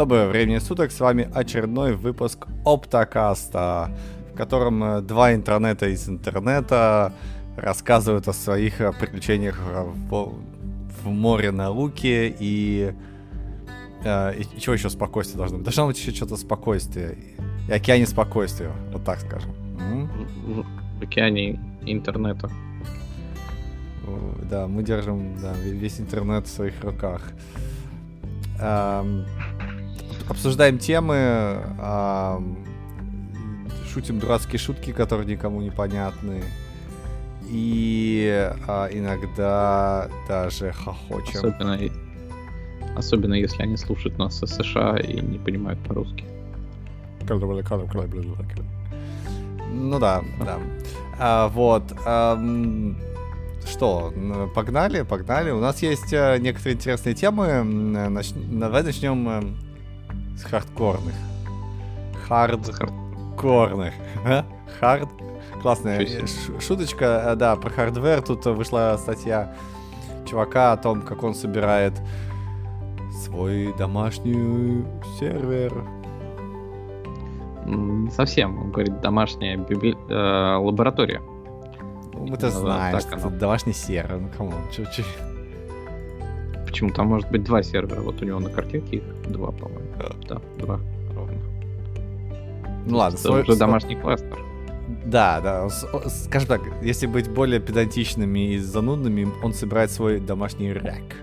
Доброго времени суток, с вами очередной выпуск Оптокаста, в котором э, два интернета из интернета рассказывают о своих э, приключениях в, в море науки и, э, и, и чего еще спокойствие должно быть? Должно быть еще что-то спокойствие. И океане спокойствия, вот так скажем. В океане интернета. Да, мы держим да, весь интернет в своих руках. Эм, обсуждаем темы, эм, шутим дурацкие шутки, которые никому не понятны. И э, иногда даже хохочем. Особенно, особенно если они слушают нас из США и не понимают по-русски. Ну да, да. А, вот. Эм, что, погнали, погнали. У нас есть э, некоторые интересные темы. Нач... Давай начнем э, с хардкорных. Хардкорных. Хард. Классная шуточка, э, да, про hardware. Тут вышла статья чувака о том, как он собирает свой домашний сервер. Не совсем, он говорит, домашняя библи... э, лаборатория. Мы-то ну, знаем, так, что это домашний сервер. Ну? Чё, чё? Почему? Там может быть два сервера. Вот у него на картинке их два, по-моему. Да, два ровно. Ну ладно, это свой, уже домашний кластер. Да, да. Скажем так, если быть более педантичными и занудными, он собирает свой домашний рэк.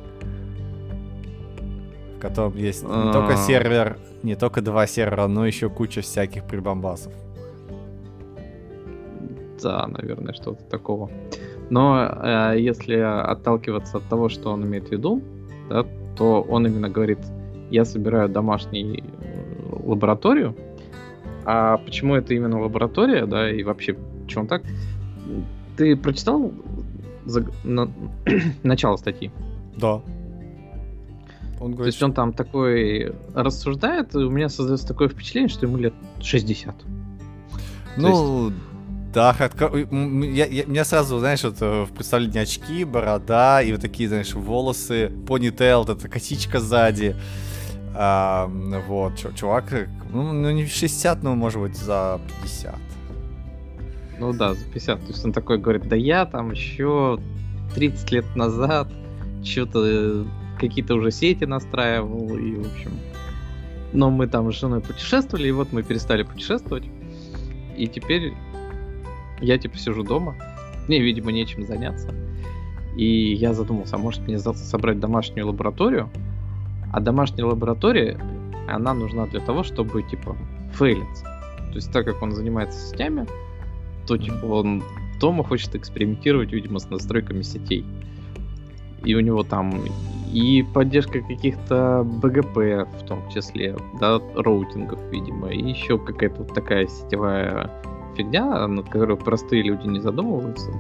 В котором есть не только а. сервер, не только два сервера, но еще куча всяких прибамбасов да, наверное, что-то такого. Но э, если отталкиваться от того, что он имеет в виду, да, то он именно говорит, я собираю домашнюю э, лабораторию. А почему это именно лаборатория, да, и вообще, он так? Ты прочитал за... на... начало статьи? Да. Он говорит, То есть он там такой рассуждает, и у меня создается такое впечатление, что ему лет 60. Ну, есть... Да, хардкор. Я, я, меня сразу, знаешь, вот э, в представлении очки, борода и вот такие, знаешь, волосы, понитейл, вот эта косичка сзади. А, вот, чувак, э, ну, ну не 60, но может быть за 50. Ну да, за 50. То есть он такой говорит, да я там еще 30 лет назад что-то э, какие-то уже сети настраивал, и, в общем... Но мы там с женой путешествовали, и вот мы перестали путешествовать. И теперь я типа сижу дома, мне, видимо, нечем заняться. И я задумался, а может мне собрать домашнюю лабораторию? А домашняя лаборатория, она нужна для того, чтобы, типа, фейлиться. То есть, так как он занимается сетями, то, типа, он дома хочет экспериментировать, видимо, с настройками сетей. И у него там и поддержка каких-то БГП в том числе, да, роутингов, видимо, и еще какая-то вот такая сетевая фигня, над которой простые люди не задумываются.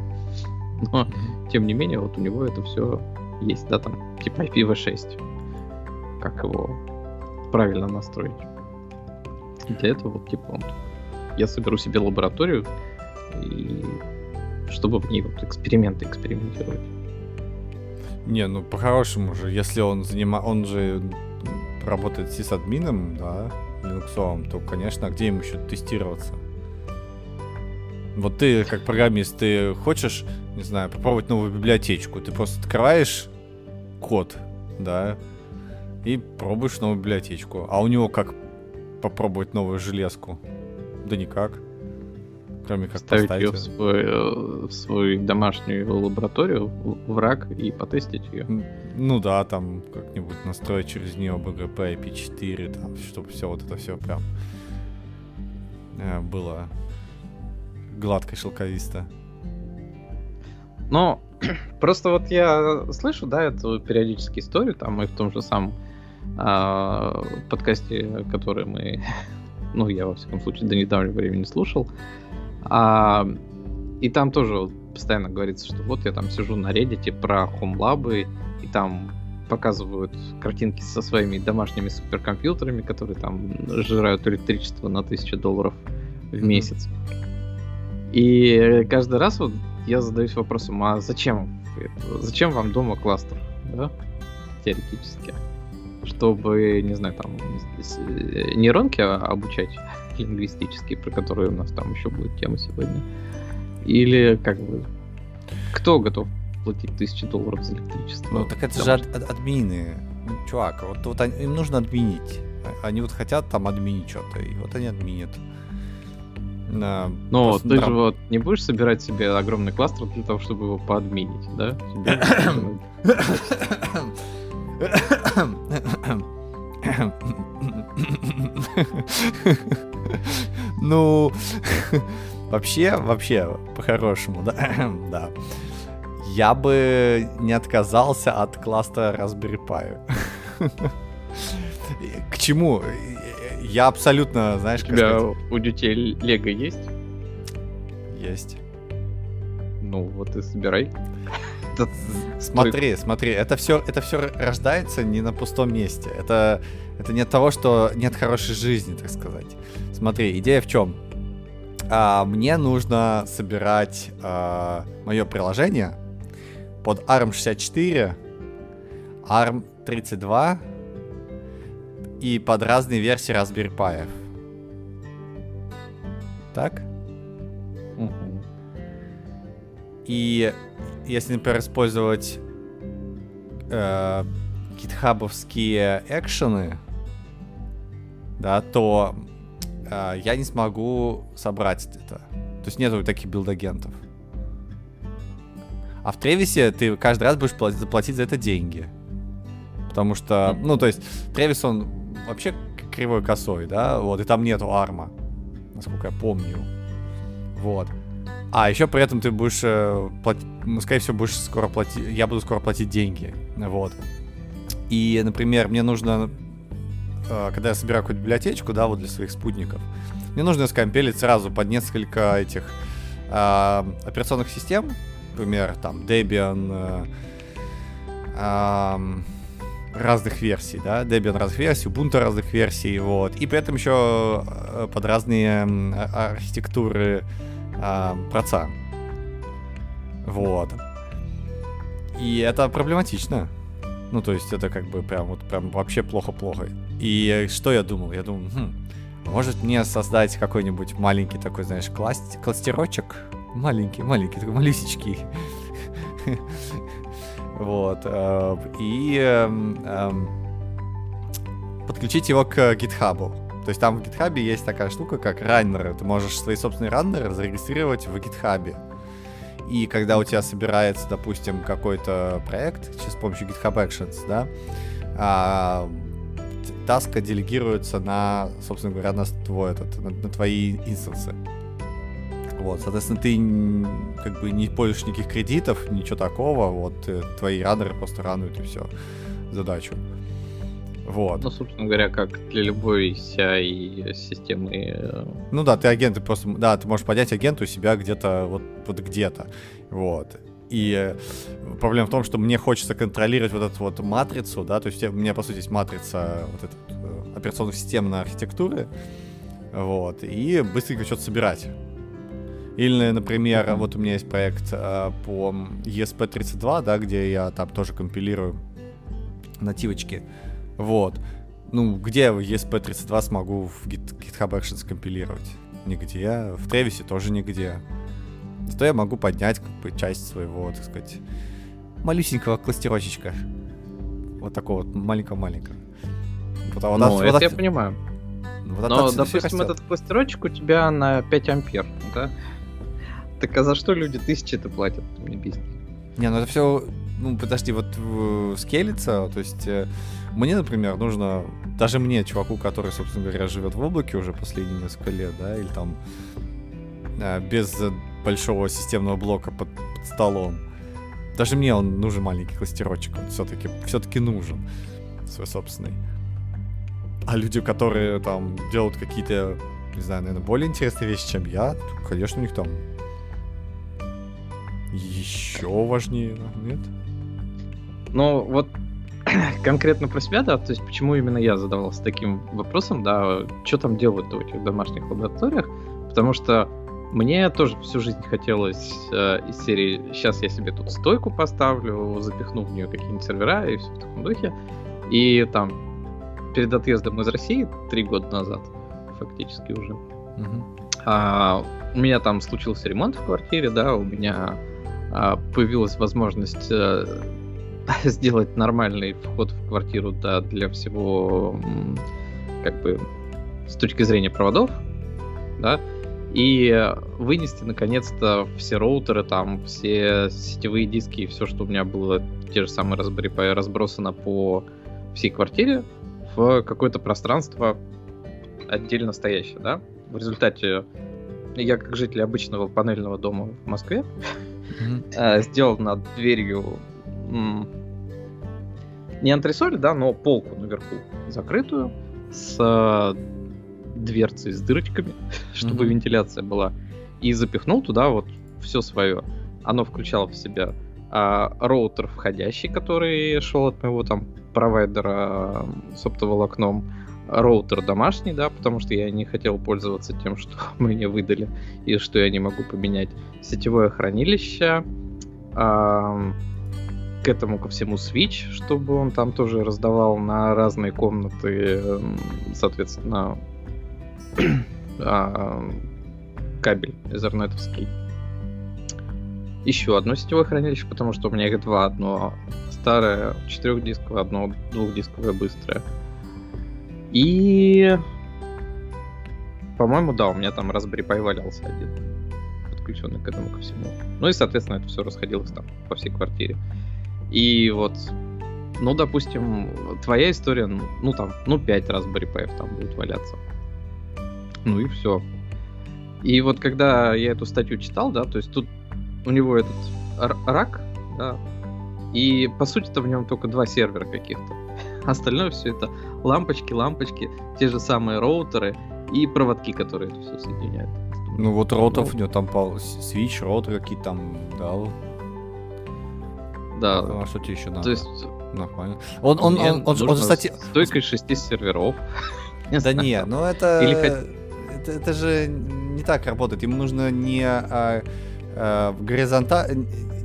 Но, тем не менее, вот у него это все есть, да, там, типа IPv6. Как его правильно настроить. для этого вот, типа, он, я соберу себе лабораторию, и чтобы в ней вот эксперименты экспериментировать. Не, ну по-хорошему же, если он занима... он же работает с админом, да, Linux, то, конечно, где ему еще тестироваться? Вот ты, как программист, ты хочешь, не знаю, попробовать новую библиотечку. Ты просто открываешь код, да, и пробуешь новую библиотечку. А у него как попробовать новую железку? Да никак. Кроме как Ставить поставить ее в, свой, э, в свою домашнюю лабораторию, в рак и потестить ее. Ну да, там как-нибудь настроить через нее BGP IP4, там, чтобы все вот это все прям э, было гладко шелковисто. Ну, просто вот я слышу, да, эту периодически историю, там и в том же самом э, подкасте, который мы, ну, я во всяком случае до недавнего времени слушал, а, и там тоже постоянно говорится, что вот я там сижу на Reddit про хомлабы, и там показывают картинки со своими домашними суперкомпьютерами, которые там жирают электричество на 1000 долларов в месяц. И каждый раз вот я задаюсь вопросом, а зачем? Зачем вам дома кластер? Да? Теоретически. чтобы, не знаю, там э, нейронки обучать лингвистические, про которые у нас там еще будет тема сегодня. Или как бы кто готов платить тысячи долларов за электричество? Ну так это же ад- ад- админы. Ну, чувак, вот, вот они, им нужно админить. А, они вот хотят там админить что-то, и вот они админят. Да, Но ты же вот не будешь собирать себе огромный кластер для того, чтобы его поадминить, да? Ну, вообще, вообще, по-хорошему, да, да. Я бы не отказался от кластера Raspberry Pi. К чему? Я абсолютно, знаешь, У тебя у детей Лего есть? Есть. Ну, вот и собирай. Смотри, смотри, это все, это все рождается не на пустом месте. Это, это не от того, что нет хорошей жизни, так сказать. Смотри, идея в чем? А, мне нужно собирать а, мое приложение под ARM64, ARM32 и под разные версии Raspberry Pi. Так? Угу. И если, например, использовать э, гитхабовские экшены, да, то э, я не смогу собрать это. То есть нету таких билд-агентов. А в Тревисе ты каждый раз будешь платить, заплатить за это деньги. Потому что, ну, то есть, Тревис, он вообще кривой косой, да, вот, и там нету арма, насколько я помню. Вот. А еще при этом ты будешь э, платить, ну, скорее всего, будешь скоро платить, я буду скоро платить деньги, вот. И, например, мне нужно, э, когда я собираю какую-то библиотечку, да, вот для своих спутников, мне нужно скомпелить сразу под несколько этих э, операционных систем, например, там Debian, э, э, разных версий, да, Debian разных версий, Ubuntu разных версий, вот, и при этом еще э, под разные а, архитектуры э, проца. Вот. И это проблематично. Ну, то есть это как бы прям вот прям вообще плохо-плохо. И что я думал? Я думал, хм, может мне создать какой-нибудь маленький такой, знаешь, класт... кластерочек? Маленький, маленький, такой малюсечкий. Вот. Э, и эм, эм, подключить его к GitHub. То есть там в GitHub есть такая штука, как раннеры. Ты можешь свои собственные раннеры зарегистрировать в GitHub. И когда у тебя собирается, допустим, какой-то проект с помощью GitHub Actions, да, а, таска делегируется на, собственно говоря, на твой этот, на, на твои инстансы. Вот, соответственно, ты как бы не пользуешь никаких кредитов, ничего такого, вот, э, твои раннеры просто рануют и все, задачу. Вот. Ну, собственно говоря, как для любой CI системы. Э, ну да, ты агент, ты просто, да, ты можешь поднять агента у себя где-то, вот, вот где-то, вот. И э, проблема в том, что мне хочется контролировать вот эту вот матрицу, да, то есть у меня, по сути, есть матрица вот этой операционно-системной архитектуры, вот, и быстренько что-то собирать. Или, например, вот у меня есть проект э, по ESP32, да, где я там тоже компилирую нативочки. Вот. Ну, где я ESP32 смогу в Git, GitHub Actions компилировать? Нигде. В Тревисе тоже нигде. Зато я могу поднять как бы часть своего, так сказать, малюсенького кластерочечка. Вот такого вот маленького-маленького. Вот, а вот, ну, это вот, я понимаю. Вот Но, допустим, этот кластерочек у тебя на 5 ампер, да? Так а за что люди тысячи-то платят? Мне объясни. Не, ну это все, ну подожди, вот э, скелится, то есть э, мне, например, нужно, даже мне, чуваку, который, собственно говоря, живет в облаке уже последние несколько лет, да, или там э, без большого системного блока под, под столом, даже мне он нужен маленький кластерочек, он все-таки все-таки нужен свой собственный. А люди, которые там делают какие-то, не знаю, наверное, более интересные вещи, чем я, конечно, у них там еще важнее, нет? Ну, вот конкретно про себя, да, то есть почему именно я задавался таким вопросом, да, что там делают в этих домашних лабораториях, потому что мне тоже всю жизнь хотелось э, из серии «Сейчас я себе тут стойку поставлю, запихну в нее какие-нибудь сервера и все в таком духе». И там перед отъездом из России три года назад, фактически уже. Угу. А, у меня там случился ремонт в квартире, да, у меня появилась возможность а, сделать нормальный вход в квартиру да, для всего, как бы, с точки зрения проводов, да, и вынести наконец-то все роутеры, там, все сетевые диски и все, что у меня было, те же самые Raspberry разбросано по всей квартире в какое-то пространство отдельно стоящее, да. В результате я, как житель обычного панельного дома в Москве, mm-hmm. сделал над дверью не антресоль, да, но полку наверху закрытую с дверцей с дырочками, чтобы mm-hmm. вентиляция была, и запихнул туда вот все свое. Оно включало в себя а, роутер входящий, который шел от моего там провайдера с оптоволокном, роутер домашний, да, потому что я не хотел пользоваться тем, что мне выдали и что я не могу поменять. Сетевое хранилище, к этому ко всему switch, чтобы он там тоже раздавал на разные комнаты, соответственно, а, кабель эзернетовский. Еще одно сетевое хранилище, потому что у меня их два. Одно старое четырехдисковое, одно двухдисковое быстрое. И... По-моему, да, у меня там Raspberry Pi валялся один, подключенный к этому ко всему. Ну и, соответственно, это все расходилось там по всей квартире. И вот, ну, допустим, твоя история, ну, там, ну, 5 Raspberry Pi там будет валяться. Ну и все. И вот когда я эту статью читал, да, то есть тут у него этот рак, да, и по сути-то в нем только два сервера каких-то. Остальное все это лампочки, лампочки, те же самые роутеры и проводки, которые это все соединяют. Ну вот роутеров ну, у него там по свич, роутеры какие-то там дал. Да. А что тебе еще надо? То есть... Нормально. Он, он, он, он, он, он, кстати... Стойкой шести серверов. Да не, ну это... Или это, это же не так работает. Ему нужно не а, а, горизонта...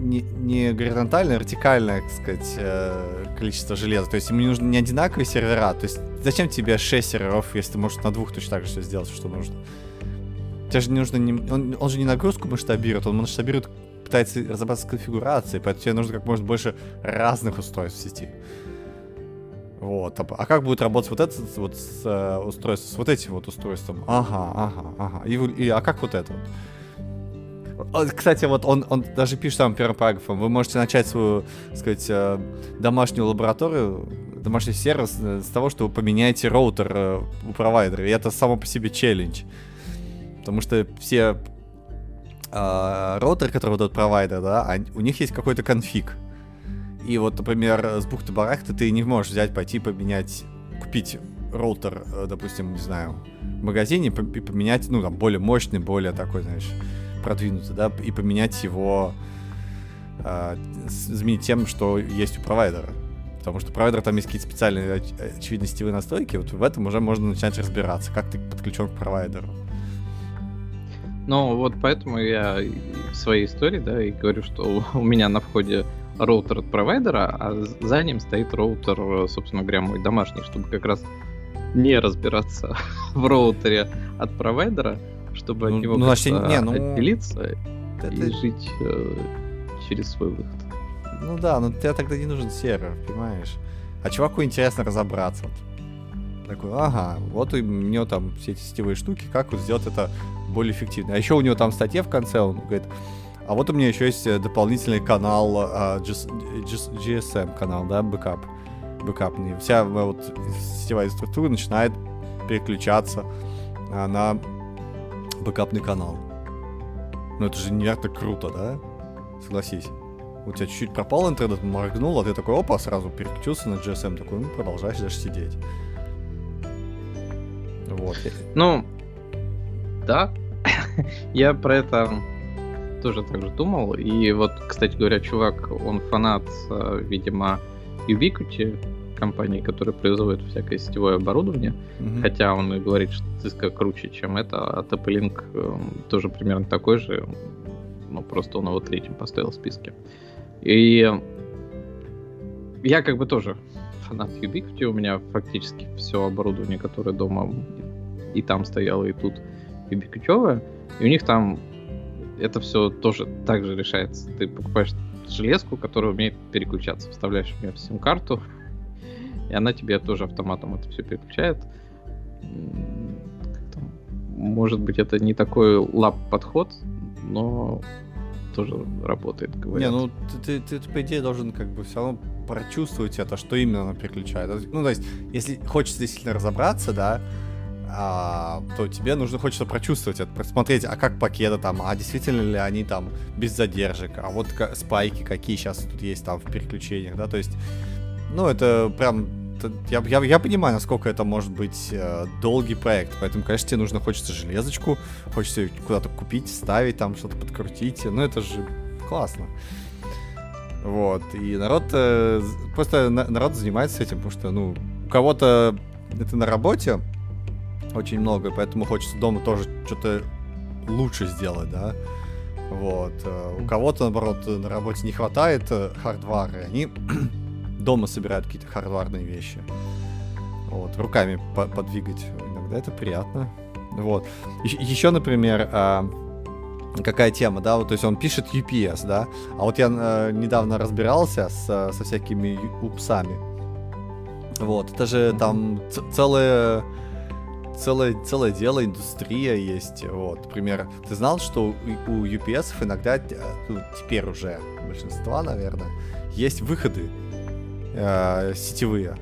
не, не горизонтальное, а вертикальное, так сказать, э, количество железа. То есть ему нужны не одинаковые сервера. То есть зачем тебе 6 серверов, если ты можешь на двух точно так же все сделать, что нужно? Тебе же не нужно... Не... Он, он же не нагрузку масштабирует, он масштабирует пытается разобраться с конфигурацией, поэтому тебе нужно как можно больше разных устройств в сети. Вот. А, а как будет работать вот это вот с, э, устройство, с вот этим вот устройством? Ага, ага, ага. И, и, а как вот это вот? Кстати, вот он, он даже пишет там первым параграфом, вы можете начать свою, так сказать, э, домашнюю лабораторию, домашний сервис э, с того, что вы поменяете роутер э, у провайдера. И это само по себе челлендж. Потому что все э, роутеры, которые дают провайдер, да, они, у них есть какой-то конфиг. И вот, например, с бухты-барахты ты не можешь взять, пойти поменять, купить роутер, допустим, не знаю, в магазине и поменять, ну, там, более мощный, более такой, знаешь, продвинутый, да, и поменять его, э, заменить тем, что есть у провайдера. Потому что провайдер там есть какие-то специальные, очевидно, сетевые настройки, вот в этом уже можно начинать разбираться, как ты подключен к провайдеру. Ну, вот поэтому я в своей истории, да, и говорю, что у меня на входе роутер от провайдера, а за ним стоит роутер, собственно говоря, мой домашний, чтобы как раз не разбираться в роутере от провайдера, чтобы ну, от него ну, значит, не, ну, отделиться это... и жить э, через свой выход. Ну да, но тебе тогда не нужен сервер, понимаешь? А чуваку интересно разобраться. Такой, ага, вот у него там все эти сетевые штуки, как вот сделать это более эффективно. А еще у него там статья в конце, он говорит, а вот у меня еще есть э, дополнительный канал, э, GSM канал, да, бэкап. Бэкапный. Вся э, вот сетевая структура начинает переключаться на бэкапный канал. Ну это же невероятно круто, да? Согласись. У тебя чуть-чуть пропал интернет, моргнул, а ты такой, опа, сразу переключился на GSM, такой, ну, продолжаешь даже сидеть. Вот. Ну, да. Я про это тоже так же думал. И вот, кстати говоря, чувак, он фанат, э, видимо, Ubiquiti, компании, которая производит всякое сетевое оборудование. Mm-hmm. Хотя он и говорит, что Cisco круче, чем это, а TP-Link э, тоже примерно такой же. Ну, просто он его третьим поставил в списке. И я как бы тоже фанат Ubiquiti, у меня фактически все оборудование, которое дома и там стояло, и тут Ubiquiti, и у них там это все тоже так же решается. Ты покупаешь железку, которая умеет переключаться, вставляешь в нее сим-карту, и она тебе тоже автоматом это все переключает. Может быть, это не такой лап-подход, но тоже работает, говорят. Не, ну ты, ты, ты, по идее, должен как бы все равно прочувствовать это, что именно она переключает. Ну, то есть, если хочется действительно разобраться, да, а, то тебе нужно хочется прочувствовать это, посмотреть, а как пакеты там, а действительно ли они там без задержек, а вот спайки какие сейчас тут есть там в переключениях, да, то есть, ну, это прям я, я, я понимаю, насколько это может быть э, долгий проект, поэтому, конечно, тебе нужно, хочется железочку, хочется куда-то купить, ставить, там что-то подкрутить, ну это же классно. Вот, и народ, э, просто на, народ занимается этим, потому что, ну, у кого-то это на работе очень много, поэтому хочется дома тоже что-то лучше сделать, да. Вот. Э, у кого-то, наоборот, на работе не хватает э, хардвара, они дома собирают какие-то хардварные вещи. Вот, руками по подвигать. Иногда это приятно. Вот. Еще, например, а, какая тема, да, вот, то есть он пишет UPS, да, а вот я э, недавно разбирался с, со всякими упсами. Вот, это же там целое целое, целое дело, индустрия есть. Вот, например, ты знал, что у, у UPS иногда, э, ну, теперь уже большинства, наверное, есть выходы э, сетевые.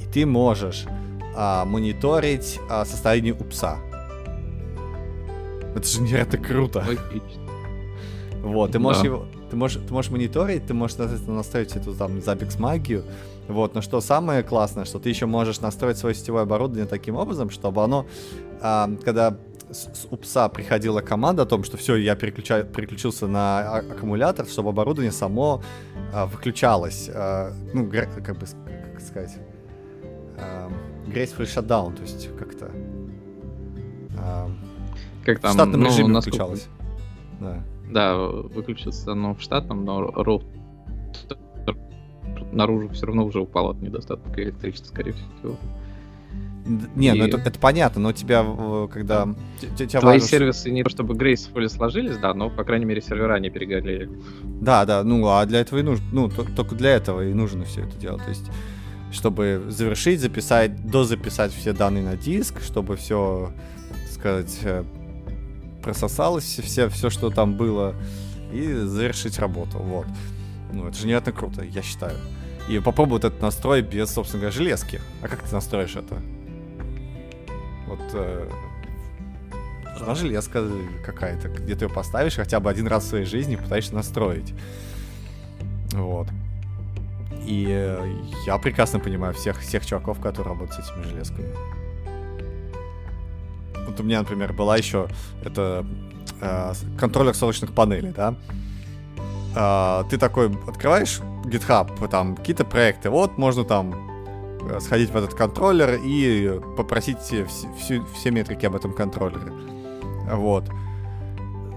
И ты можешь э, мониторить э, состояние упса. Это же невероятно круто. Вот, ты можешь да. его, ты можешь, ты можешь мониторить, ты можешь, соответственно, настроить эту там Zabbix магию. Вот, но что самое классное, что ты еще можешь настроить свое сетевое оборудование таким образом, чтобы оно, а, когда с упса приходила команда о том, что все, я переключаю, переключился на а аккумулятор, чтобы оборудование само а, выключалось. А, ну, как бы как сказать. А, graceful shutdown, то есть как-то. А, как там, в штатном ну, режиме насколько... выключалось. Да. Да, выключился оно в штатном, но роут наружу все равно уже упал от недостатка электричества, скорее всего. Не, ну и... ну это, это понятно, но тебя, когда... Тебя Твои важно... сервисы не то чтобы gracefully сложились, да, но, по крайней мере, сервера не перегорели. Да, да, ну, а для этого и нужно, ну, только для этого и нужно все это делать, то есть чтобы завершить, записать, дозаписать все данные на диск, чтобы все, сказать, э, прососалось, все, все, что там было, и завершить работу, вот. Ну, это же невероятно круто, я считаю. И попробуй вот этот настрой без, собственно говоря, железки. А как ты настроишь это? Вот э, нужна железка какая-то, где ты ее поставишь хотя бы один раз в своей жизни, пытаешься настроить. Вот. И э, я прекрасно понимаю всех, всех чуваков, которые работают с этими железками. Вот у меня, например, была еще это э, контроллер солнечных панелей, да. Э, ты такой открываешь GitHub, там какие-то проекты, вот можно там сходить в этот контроллер и попросить все, все, все метрики об этом контроллере. Вот.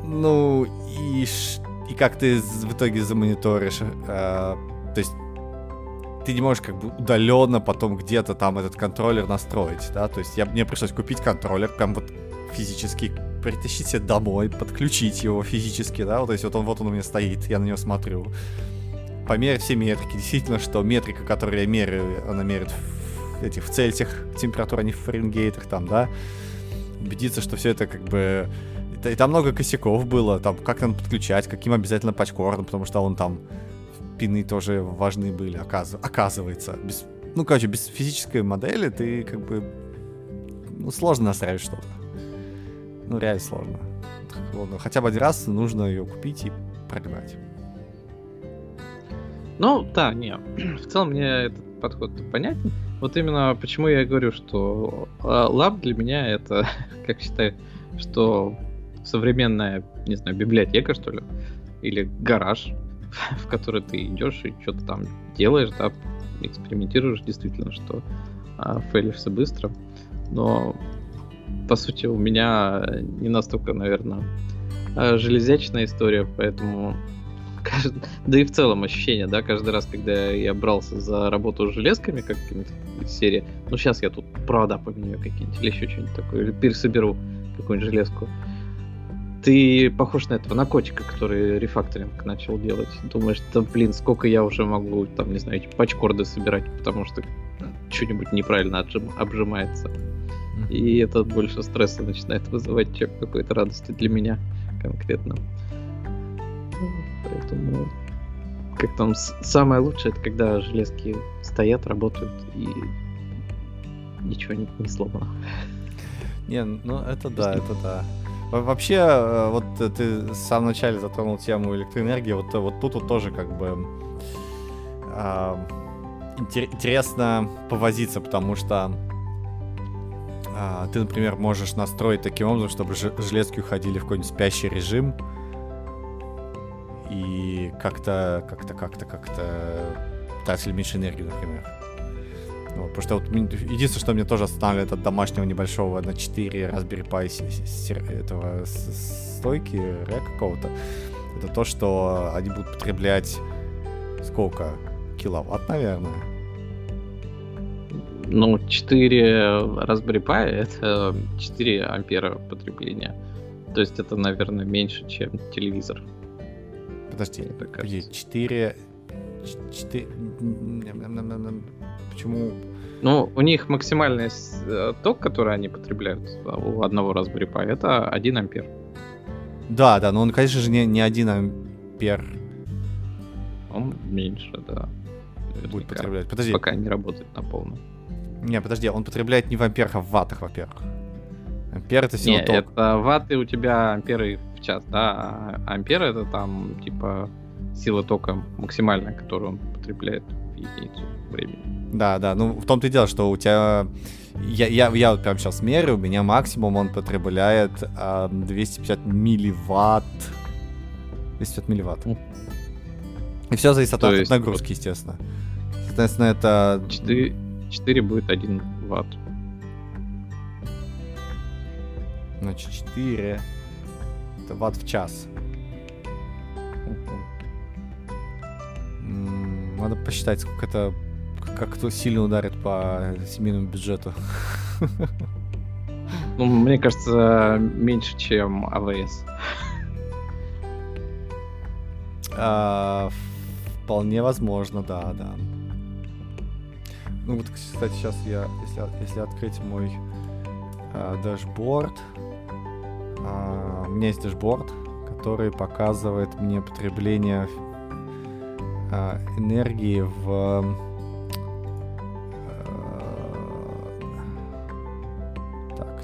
Ну, и, и как ты в итоге замониторишь? Э, то есть ты не можешь как бы удаленно потом где-то там этот контроллер настроить, да? То есть я, мне пришлось купить контроллер, прям вот физически притащить себе домой, подключить его физически, да? Вот, то есть вот он, вот он у меня стоит, я на него смотрю померить все метрики. Действительно, что метрика, которую я меряю, она меряет в этих в Цельсиях температура, а не в Фаренгейтах там, да. Убедиться, что все это как бы... И там много косяков было, там как надо подключать, каким обязательно патчкордом, потому что он там пины тоже важны были, оказ... оказывается. Без, ну, короче, без физической модели ты как бы... Ну, сложно настраивать что-то. Ну, реально сложно. Хотя бы один раз нужно ее купить и прогнать. Ну, да, не. В целом мне этот подход понятен. Вот именно почему я говорю, что лаб для меня это, как считаю, что современная, не знаю, библиотека, что ли, или гараж, в который ты идешь и что-то там делаешь, да, экспериментируешь действительно, что а, фейлишься быстро. Но, по сути, у меня не настолько, наверное, железячная история, поэтому да и в целом ощущение, да, каждый раз, когда я брался за работу с железками, как в серии, ну сейчас я тут провода поменяю какие-нибудь или еще что-нибудь такое, или пересоберу какую-нибудь железку. Ты похож на этого, на котика, который рефакторинг начал делать. Думаешь, да блин, сколько я уже могу, там, не знаю, эти пачкорды собирать, потому что что-нибудь неправильно отжим, обжимается. И это больше стресса начинает вызывать, чем какой-то радости для меня конкретно. Поэтому как там самое лучшее, это когда железки стоят, работают и ничего не, не сломано. Не, ну это да, это да. Вообще, э, вот ты в самом начале затронул тему электроэнергии, вот, вот тут вот тоже как бы э, интересно повозиться, потому что э, ты, например, можешь настроить таким образом, чтобы железки уходили в какой-нибудь спящий режим, и как-то, как-то, как-то, как-то тратили меньше энергии, например. Вот, потому что вот единственное, что мне тоже останавливает от домашнего небольшого на 4 Raspberry Pi этого стойки, рэк какого-то, это то, что они будут потреблять сколько? Киловатт, наверное. Ну, 4 Raspberry Pi это 4 ампера потребления. То есть это, наверное, меньше, чем телевизор. Подожди, подожди, 4... 4... Почему? Ну, у них максимальный э, ток, который они потребляют у одного Raspberry Pi, это 1 ампер. Да, да, но он, конечно же, не, не 1 ампер. Он меньше, да. Наверняка. Будет потреблять. Подожди. Пока не работает на полном. Не, подожди, он потребляет не в амперах, а в ваттах, во-первых. Ампер это сила не, ток. это ватты у тебя амперы в час, да, а ампер это там, типа, сила тока максимальная, которую он потребляет в единицу времени. Да, да, ну в том-то и дело, что у тебя... Я, я, я вот прям сейчас мерю, у меня максимум он потребляет э, 250 милливатт. 250 милливатт. И все зависит от, есть... от нагрузки, естественно. Соответственно, это... 4, 4 будет 1 ватт. Значит, 4 это ватт в час. Надо посчитать, сколько это как кто сильно ударит по семейному бюджету. Ну, мне кажется, меньше, чем AWS. А, вполне возможно, да, да. Ну вот, кстати, сейчас я, если, если открыть мой а, дашборд, у меня есть дашборд, который показывает мне потребление а, энергии в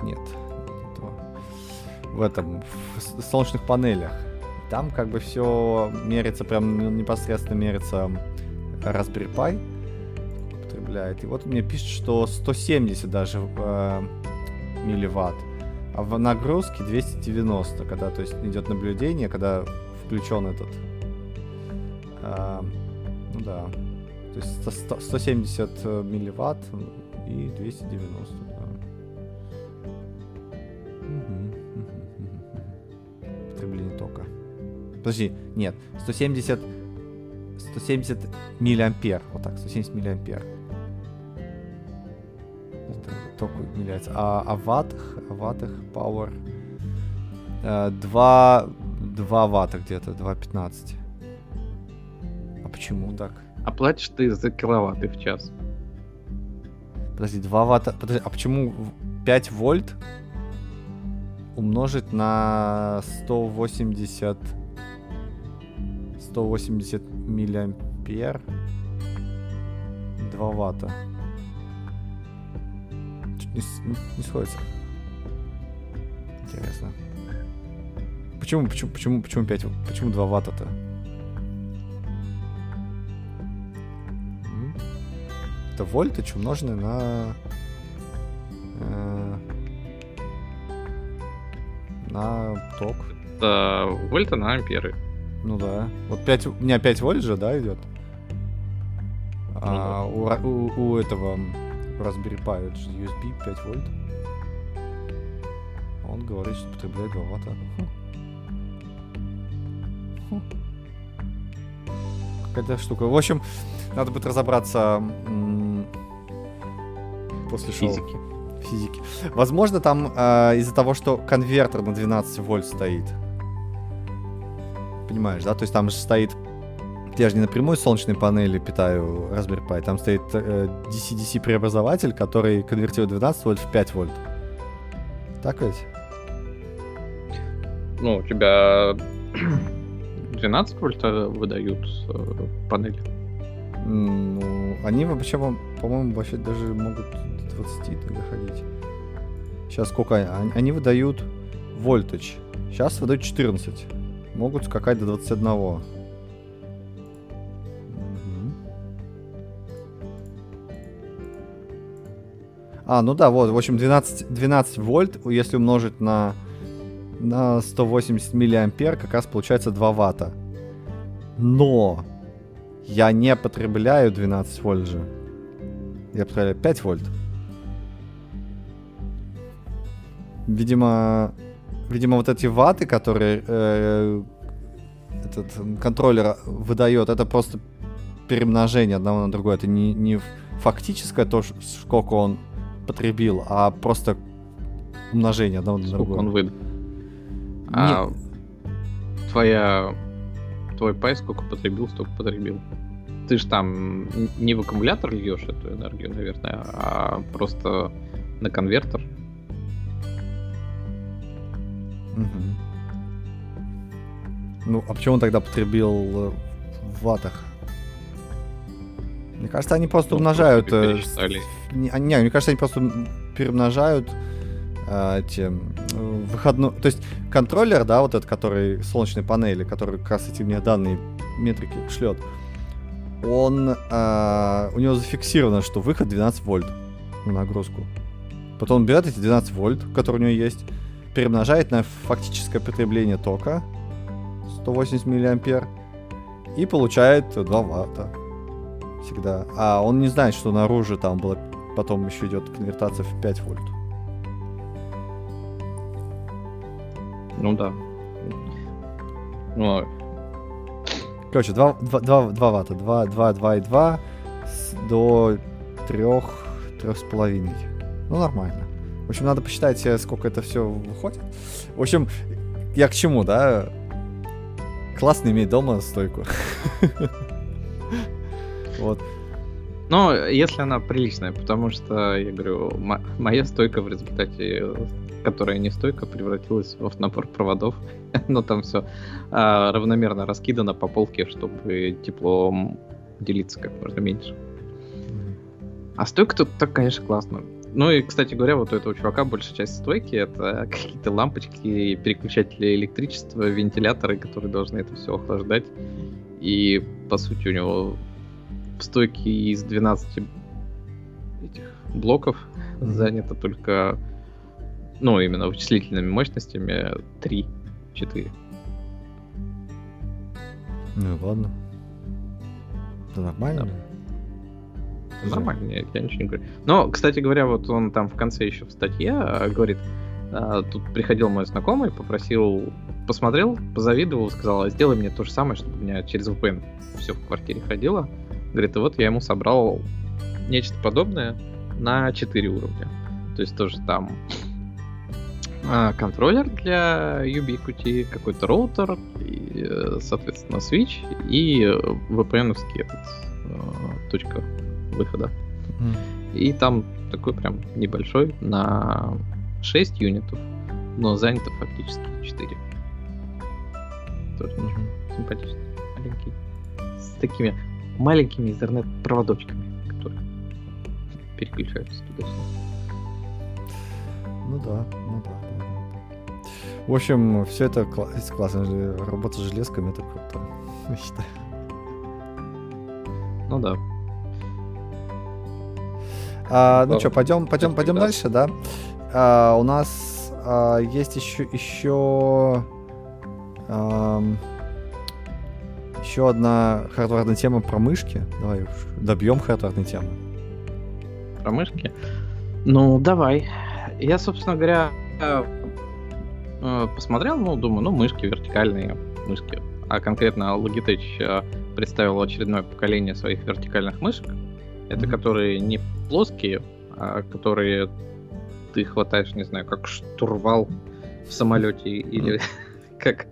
нет. В этом, в солнечных панелях. Там как бы все мерится, прям непосредственно мерится Raspberry Pi потребляет. И вот мне пишет, что 170 даже э, милливатт. А в нагрузке 290, когда то есть идет наблюдение, когда включен этот. Э, ну да. То есть 100, 170 э, милливатт и 290. Подожди, нет, 170... 170 миллиампер. Вот так, 170 миллиампер. Это ток измеряется. А, а ваттах, а ваттах power э, 2, 2 ватта где-то, 2,15. А почему так? А платишь ты за киловатты в час. Подожди, 2 ватта... Подожди, а почему 5 вольт умножить на 180 180 миллиампер 2 ватта не, не, сходится интересно почему почему почему почему 5 почему 2 ватта-то это вольтаж умноженный на э, на ток это вольта на амперы ну да. Вот 5, у меня 5 вольт же, да, идет? А ну, да. у, у, у этого Raspberry Pi это же USB 5 вольт. Он говорит, что потребляет 2 ватта. Хм. Хм. какая-то штука. В общем, надо будет разобраться после шоу. Физики. Физики. Возможно, там э, из-за того, что конвертер на 12 вольт стоит. Понимаешь, да? То есть там же стоит... Я же не напрямую солнечной панели питаю Raspberry Pi. Там стоит э, DC-DC преобразователь, который конвертирует 12 вольт в 5 вольт. Так ведь? Ну, у тебя 12 вольт э, выдают э, панели. Ну, они вообще, по-моему, вообще даже могут до 20 доходить. Сейчас сколько они? Они выдают вольтаж. Сейчас выдают 14. Могут скакать до 21. А, ну да, вот, в общем, 12, 12 вольт, если умножить на, на 180 миллиампер, как раз получается 2 ватта. Но я не потребляю 12 вольт же. Я потребляю 5 вольт. Видимо, видимо, вот эти ваты, которые э, этот контроллер выдает, это просто перемножение одного на другое. Это не, не фактическое то, сколько он потребил, а просто умножение одного на другое. Он выдал? А твоя твой пай сколько потребил, столько потребил. Ты же там не в аккумулятор льешь эту энергию, наверное, а просто на конвертер. Угу. Ну, а почему он тогда потребил э, в ватах? Мне кажется, они просто ну, умножают... Просто э, не, не, мне кажется, они просто перемножают э, эти выходной... То есть контроллер, да, вот этот, который солнечной панели, который как раз эти мне данные метрики шлет, он... Э, у него зафиксировано, что выход 12 вольт на нагрузку. Потом он берет эти 12 вольт, которые у него есть, перемножает на фактическое потребление тока 180 миллиампер и получает 2 ватта всегда. А он не знает, что наружу там было потом еще идет конвертация в 5 вольт. Ну да. Ну, Короче, 2, 2, 2, 2 ватта. 2, 2, 2 и 2 до 3, 3,5. Ну, нормально. В общем, надо посчитать, э, сколько это все выходит. В общем, я к чему, да? Классно иметь дома стойку. Вот. Но если она приличная, потому что, я говорю, моя стойка в результате, которая не стойка, превратилась в набор проводов. Но там все а, равномерно раскидано по полке, чтобы тепло делиться как можно меньше. А стойка тут так, конечно, классно. Ну и, кстати говоря, вот у этого чувака большая часть стойки это какие-то лампочки, переключатели электричества, вентиляторы, которые должны это все охлаждать. И, по сути, у него стойке из 12 этих блоков mm-hmm. занято только, ну, именно вычислительными мощностями 3-4. Ну ладно. Это нормально. Да. Нормально, я, я ничего не говорю. Но, кстати говоря, вот он там в конце еще в статье а, говорит, а, тут приходил мой знакомый, попросил, посмотрел, позавидовал, сказал, «А сделай мне то же самое, чтобы у меня через VPN все в квартире ходило. Говорит, вот я ему собрал нечто подобное на 4 уровня. То есть тоже там а, контроллер для Ubiquiti, какой-то роутер, и, э, соответственно, switch и VPN-овский этот, э, точка выхода. Mm. И там такой прям небольшой на 6 юнитов, но занято фактически 4. Тоже mm-hmm. симпатичный, маленький. С такими маленькими интернет-проводочками, которые переключаются туда-сюда. Ну да, ну да, да, да. В общем, все это класс, классно. Работа с железками это круто, я считаю. Ну да. А, ну что, пойдем, пойдем, пойдем дальше, да? А, у нас а, есть еще еще а, еще одна хардварная тема про мышки. Давай добьем хардварной темы. Про мышки? Ну, давай. Я, собственно говоря, э, посмотрел, ну, думаю, ну, мышки вертикальные, мышки. А конкретно Logitech представил очередное поколение своих вертикальных мышек. Это mm-hmm. которые не плоские, а которые ты хватаешь, не знаю, как штурвал в самолете или как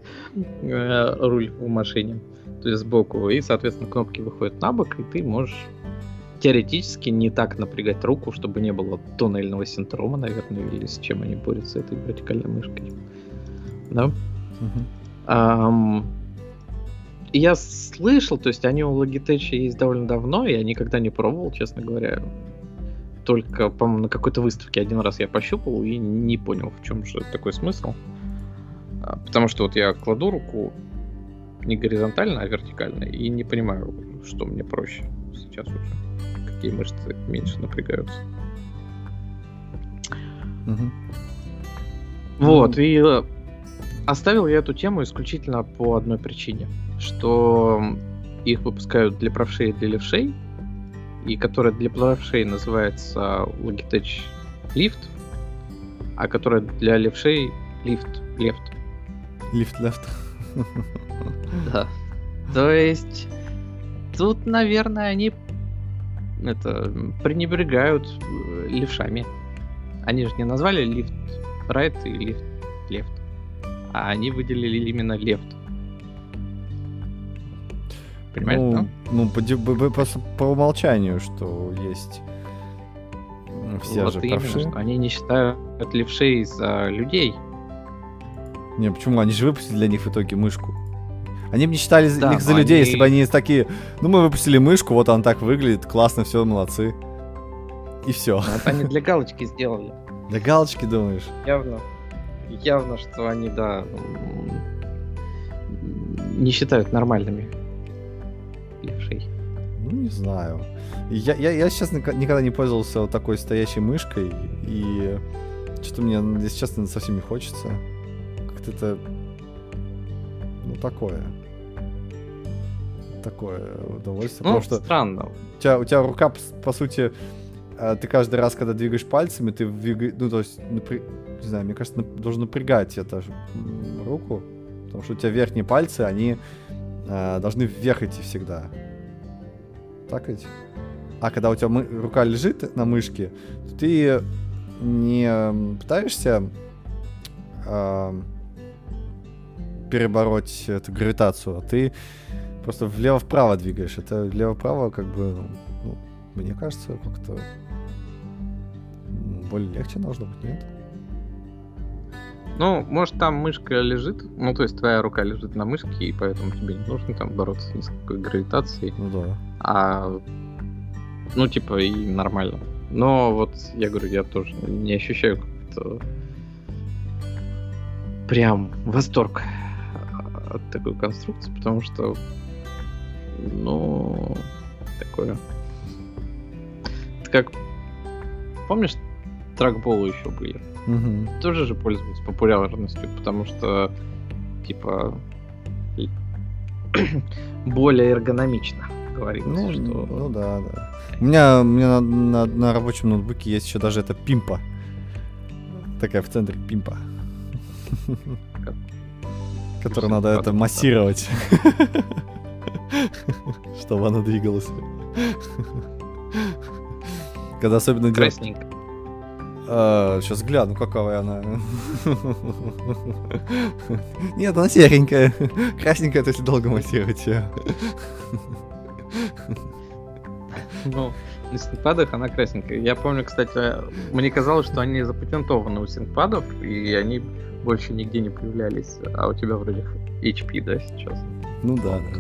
э, руль в машине, то есть сбоку, и, соответственно, кнопки выходят на бок, и ты можешь теоретически не так напрягать руку, чтобы не было туннельного синдрома, наверное, или с чем они борются этой вертикальной мышкой. Да? Угу. Um, я слышал, то есть они у Logitech есть довольно давно, я никогда не пробовал, честно говоря. Только, по-моему, на какой-то выставке один раз я пощупал и не понял, в чем же такой смысл. А, потому что вот я кладу руку не горизонтально, а вертикально, и не понимаю, что мне проще сейчас уже. Какие мышцы меньше напрягаются. Угу. Вот, и э, оставил я эту тему исключительно по одной причине, что их выпускают для правшей и для левшей, и которая для правшей называется Logitech Lift, а которая для левшей Lift Left. Lift Left. Да. То есть тут, наверное, они это пренебрегают э, левшами. Они же не назвали лифт right и лифт left, а они выделили именно left. Понимаешь, ну, да? Ну, по, по, по, по умолчанию, что есть все вот же именно, правши. Что они не считают левшей за людей. Не, почему? Они же выпустили для них в итоге мышку. Они бы не считали да, их за людей, они... если бы они такие, ну мы выпустили мышку, вот она так выглядит, классно, все, молодцы. И все. Ну, это они для галочки сделали. Для галочки, думаешь? Явно. Явно, что они, да, не считают нормальными левшей. Ну, не знаю. Я, я, я, честно, никогда не пользовался вот такой стоящей мышкой, и что-то мне, если честно, совсем не хочется. Как-то это, ну, такое такое удовольствие. Ну, потому что странно. У тебя, у тебя рука, по, сути, э, ты каждый раз, когда двигаешь пальцами, ты двигаешь, ну, то есть, напря... не знаю, мне кажется, должен напрягать это руку, потому что у тебя верхние пальцы, они э, должны вверх идти всегда. Так ведь? А когда у тебя мы... рука лежит на мышке, то ты не пытаешься э, перебороть эту гравитацию, а ты Просто влево-вправо двигаешь. Это влево-вправо, как бы, ну, мне кажется, как-то более легче должно быть, нет? Ну, может, там мышка лежит, ну, то есть твоя рука лежит на мышке, и поэтому тебе не нужно там бороться с низкой гравитацией. Ну да. А, ну, типа, и нормально. Но вот, я говорю, я тоже не ощущаю как-то прям восторг от такой конструкции, потому что ну, такое. Это как... Помнишь, тракболы еще были? Угу. Тоже же пользуются популярностью, потому что, типа, более эргономично говорится, ну, что... Ну да, да. У меня, у меня на, на, на рабочем ноутбуке есть еще даже это пимпа. Такая в центре пимпа. Которую надо это массировать. Чтобы она двигалась. Когда особенно Красненько. А, сейчас гляну, какая она. Нет, она серенькая. Красненькая, это если долго массировать ее. Ну, на синкпадах она красненькая. Я помню, кстати, мне казалось, что они запатентованы у синкпадов, и они больше нигде не появлялись. А у тебя вроде HP, да, сейчас? Ну да, да,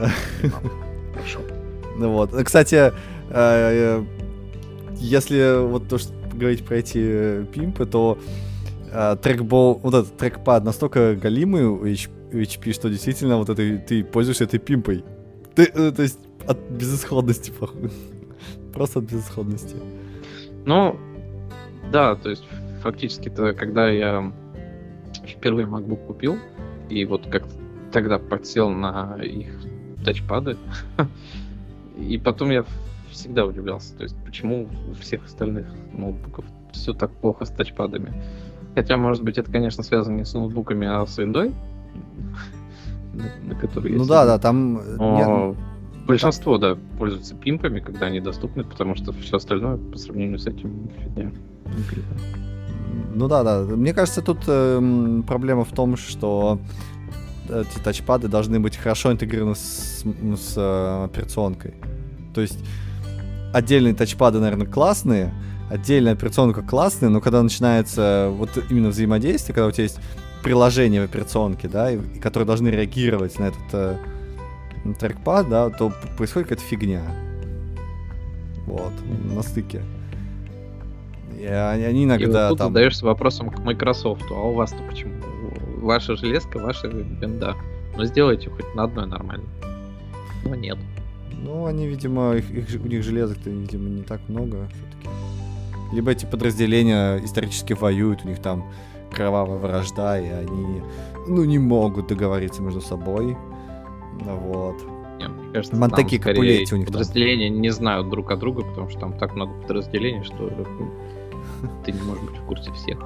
да. Хорошо. Ну вот. Кстати, э, э, если вот то, что говорить про эти э, пимпы, то трекбол, вот этот трекпад настолько галимый у HP, что действительно вот это ты пользуешься этой пимпой. Ты, то есть от безысходности, походу. Просто от безысходности. Ну, да, то есть фактически-то, когда я впервые MacBook купил, и вот как тогда подсел на их тачпады. И потом я всегда удивлялся, то есть почему у всех остальных ноутбуков все так плохо с тачпадами. Хотя, может быть, это, конечно, связано не с ноутбуками, а с виндой. на, которые Ну да, да, там... э, Большинство, да, пользуются пимпами, когда они доступны, потому что все остальное по сравнению с этим фигня. Ну да, да. Мне кажется, тут эм, проблема в том, что эти тачпады должны быть хорошо интегрированы с, с э, операционкой. То есть отдельные тачпады, наверное, классные, отдельная операционка классная, но когда начинается вот именно взаимодействие, когда у тебя есть приложение в операционке, да, и, и которые должны реагировать на этот э, трекпад, да, то происходит какая-то фигня. Вот, на стыке. И они, они И иногда вот тут там... задаешься вопросом к Microsoft, а у вас-то почему? Ваша железка, ваша винда. Ну сделайте хоть на одной нормально. Но нет. Ну, они, видимо, их, их у них железок-то, видимо, не так много все-таки. Либо эти подразделения исторически воюют, у них там кровавая вражда, и они, ну, не могут договориться между собой. Вот. Не, Мне кажется, Монтеки там скорее у них там. подразделения не знают друг о друга, потому что там так много подразделений, что ты не можешь быть в курсе всех.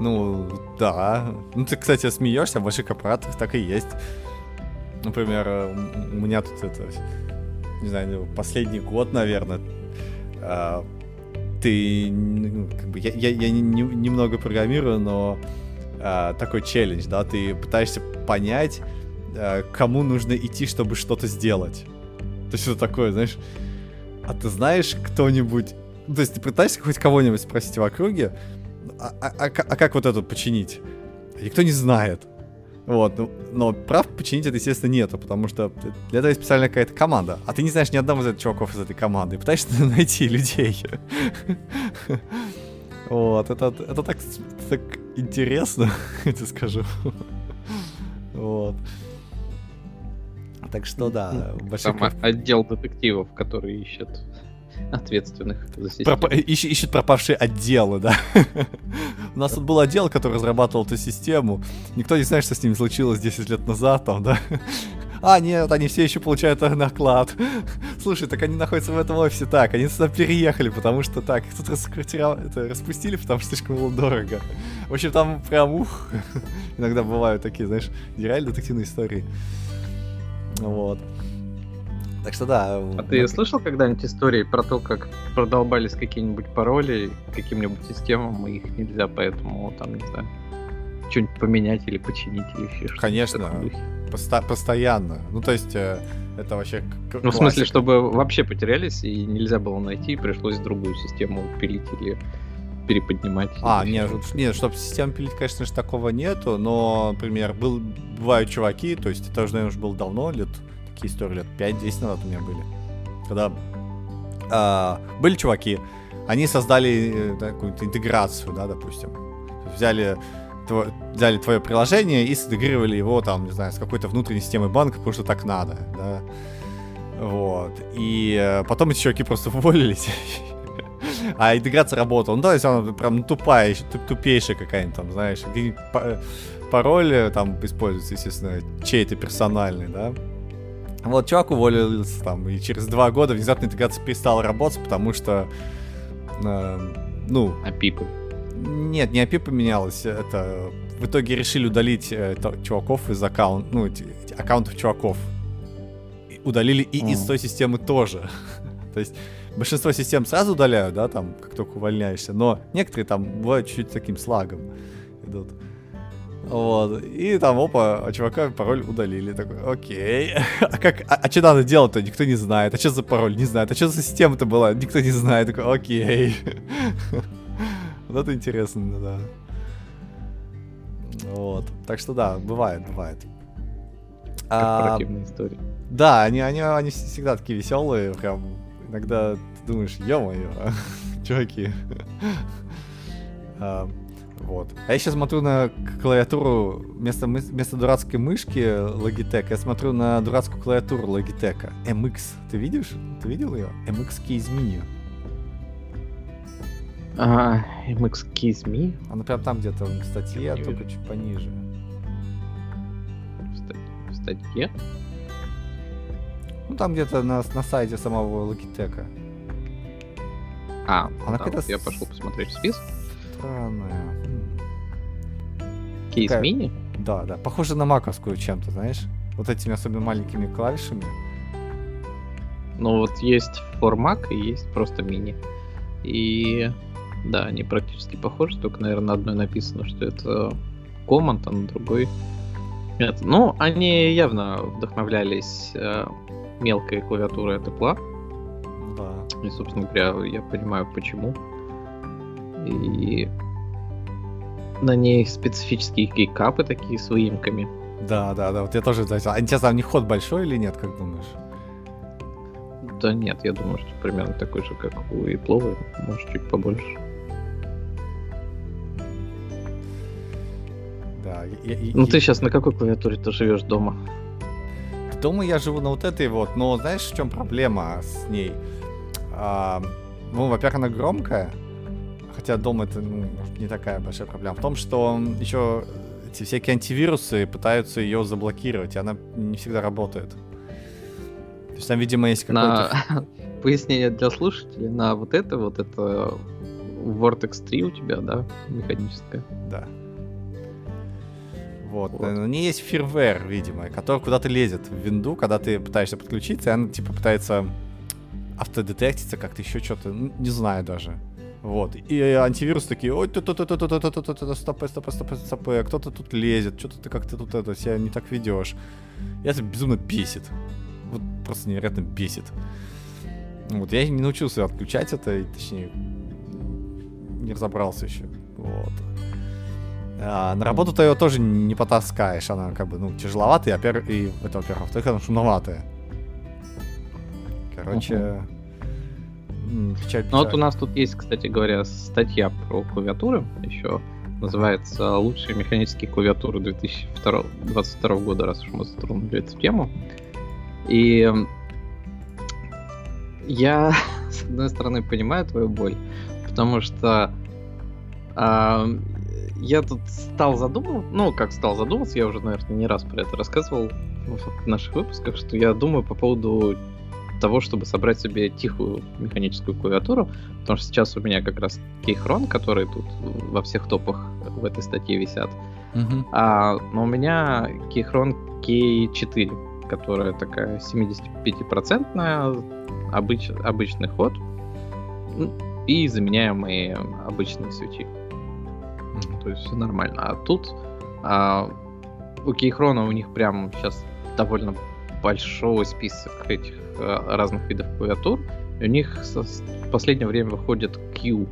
Ну, да. Ну, ты, кстати, смеешься, в больших корпорациях так и есть. Например, э, у меня тут это, не знаю, ну, последний год, наверное, а, ты, ну, как бы, я, я, я не- не- немного программирую, но а, такой челлендж, да, ты пытаешься понять, кому нужно идти, чтобы что-то сделать. То есть это такое, знаешь, а ты знаешь кто-нибудь, ну, то есть ты пытаешься хоть кого-нибудь спросить в округе, а, а- а а как вот это починить? Никто не знает. Вот, ну, но прав починить это, естественно, нету, потому что для этого есть специальная какая-то команда. А ты не знаешь ни одного из этих чуваков из этой команды. Пытаешься найти людей. Вот, это, это так, так интересно, я тебе скажу. Вот. Так что да, большой Там отдел детективов, который ищет ответственных за систему. Пропа- ищ- ищет пропавшие отделы, да. У нас тут был отдел, который разрабатывал эту систему. Никто не знает, что с ними случилось 10 лет назад, там, да. А, нет, они все еще получают наклад. Слушай, так они находятся в этом офисе так, они сюда переехали, потому что так, их тут раскрутировали, это, распустили, потому что слишком было дорого. В общем, там прям ух. Иногда бывают такие, знаешь, реально детективные истории. Вот. Так что да. А ты слышал когда-нибудь истории про то, как продолбались какие-нибудь пароли каким-нибудь системам, и их нельзя, поэтому там, не знаю, что-нибудь поменять или починить или еще что-то. Конечно. Посто- постоянно. Ну, то есть, э, это вообще... к- Ну, в смысле, чтобы вообще потерялись и нельзя было найти, пришлось другую систему пилить или переподнимать. А, нет, вот- нет, чтобы систему пилить, конечно же, такого нету, но, например, был, бывают чуваки, то есть это уже, наверное, уже было давно, лет, такие истории, лет 5-10 назад у меня были, когда а, были чуваки, они создали э, да, какую-то интеграцию, да, допустим, взяли тво- взяли твое приложение и синтегрировали его там, не знаю, с какой-то внутренней системой банка, потому что так надо, да. Вот. И э, потом эти чуваки просто уволились. А интеграция работала. Ну, то есть она прям тупая, тупейшая какая-нибудь там, знаешь. Пароль э, там используется, естественно, чей-то персональный, да. Вот, чувак уволился там, и через два года внезапно интеграция перестала работать, потому что, э, ну, А пипы. нет, не API поменялось. Это в итоге решили удалить э, то- чуваков из аккаунт, ну, аккаунтов чуваков. И удалили и из Мгм. той системы тоже. То есть большинство систем сразу удаляют, да, там, как только увольняешься, но некоторые там бывают чуть-чуть таким слагом идут. Вот. И там, опа, а чувака пароль удалили. Такой, окей. А как, а, а что надо делать-то? Никто не знает. А что за пароль? Не знает. А что за система-то была? Никто не знает. Такой, окей. Вот это интересно, да. Вот. Так что да, бывает, бывает. А, Корпоративная история. да, они, они, они вс- всегда такие веселые, прям. Иногда ты думаешь, ё-моё, чуваки. А, вот. А я сейчас смотрю на клавиатуру вместо, вместо дурацкой мышки Logitech, я смотрю на дурацкую клавиатуру Logitech. MX. Ты видишь? Ты видел ее? MX Keys Mini. А, MX Kiss Me Она прям там где-то в статье, Не только чуть пониже. в ста- в статье. Ну там где-то на, на сайте самого Logitech. А, Она вот я пошел посмотреть список. Странная. Кейс Какая? мини? Да, да. Похоже на маковскую чем-то, знаешь? вот этими особенно маленькими клавишами. Ну вот есть Mac и есть просто мини. И да, они практически похожи, только, наверное, на одной написано, что это Command, а на другой нет. Ну, они явно вдохновлялись э, мелкой клавиатурой от Apple. Да. И, собственно говоря, я понимаю, почему. И на ней специфические кейкапы такие с выемками. Да, да, да. Вот я тоже заметил. А интересно, а у них ход большой или нет, как думаешь? Да нет, я думаю, что примерно такой же, как у Apple, может, чуть побольше. Да. Я, я, Ну ты сейчас на какой клавиатуре ты живешь дома? Дома я живу на вот этой вот, но знаешь, в чем проблема с ней? А, ну, во-первых, она громкая, хотя дома это ну, может, не такая большая проблема. В том, что еще эти всякие антивирусы пытаются ее заблокировать, и она не всегда работает. То есть там, видимо, есть какой-то... На пояснение для слушателей, на вот это, вот это Vortex 3 у тебя, да, механическая. Да. Вот. Вот. На ней есть фирвер, видимо, который куда-то лезет в винду, когда ты пытаешься подключиться, и она типа пытается автодетектиться, как-то еще что-то, ну, не знаю даже. Вот. И антивирус такие, ой, тут, тут, тут, тут, тут, тут, стоп, стоп, стоп, стоп, стопэ, кто-то тут лезет, что-то ты как-то тут это, себя не так ведешь. И это безумно бесит. Вот просто невероятно бесит. Вот я не научился отключать это, и, точнее, не разобрался еще. Вот. А, на работу ты ее тоже не потаскаешь, она как бы, ну, тяжеловатая, а и, и это, во-первых, а во-вторых, она шумноватая. Короче, uh-huh печаль, Ну вот у нас тут есть, кстати говоря, статья про клавиатуры еще. Называется «Лучшие механические клавиатуры 2022 года», раз уж мы затронули эту тему. И я, с одной стороны, понимаю твою боль, потому что а, я тут стал задумываться, ну, как стал задумываться, я уже, наверное, не раз про это рассказывал в наших выпусках, что я думаю по поводу того, чтобы собрать себе тихую механическую клавиатуру, потому что сейчас у меня как раз Keychron, которые тут во всех топах в этой статье висят, Мгм. а, но у меня Keychron K4, которая такая 75-процентная, обыч, обычный ход и заменяемые обычные свечи. То есть все нормально. А тут а, у Кейхрона у них прям сейчас довольно большой список этих а, разных видов клавиатур. И у них в последнее время выходит Q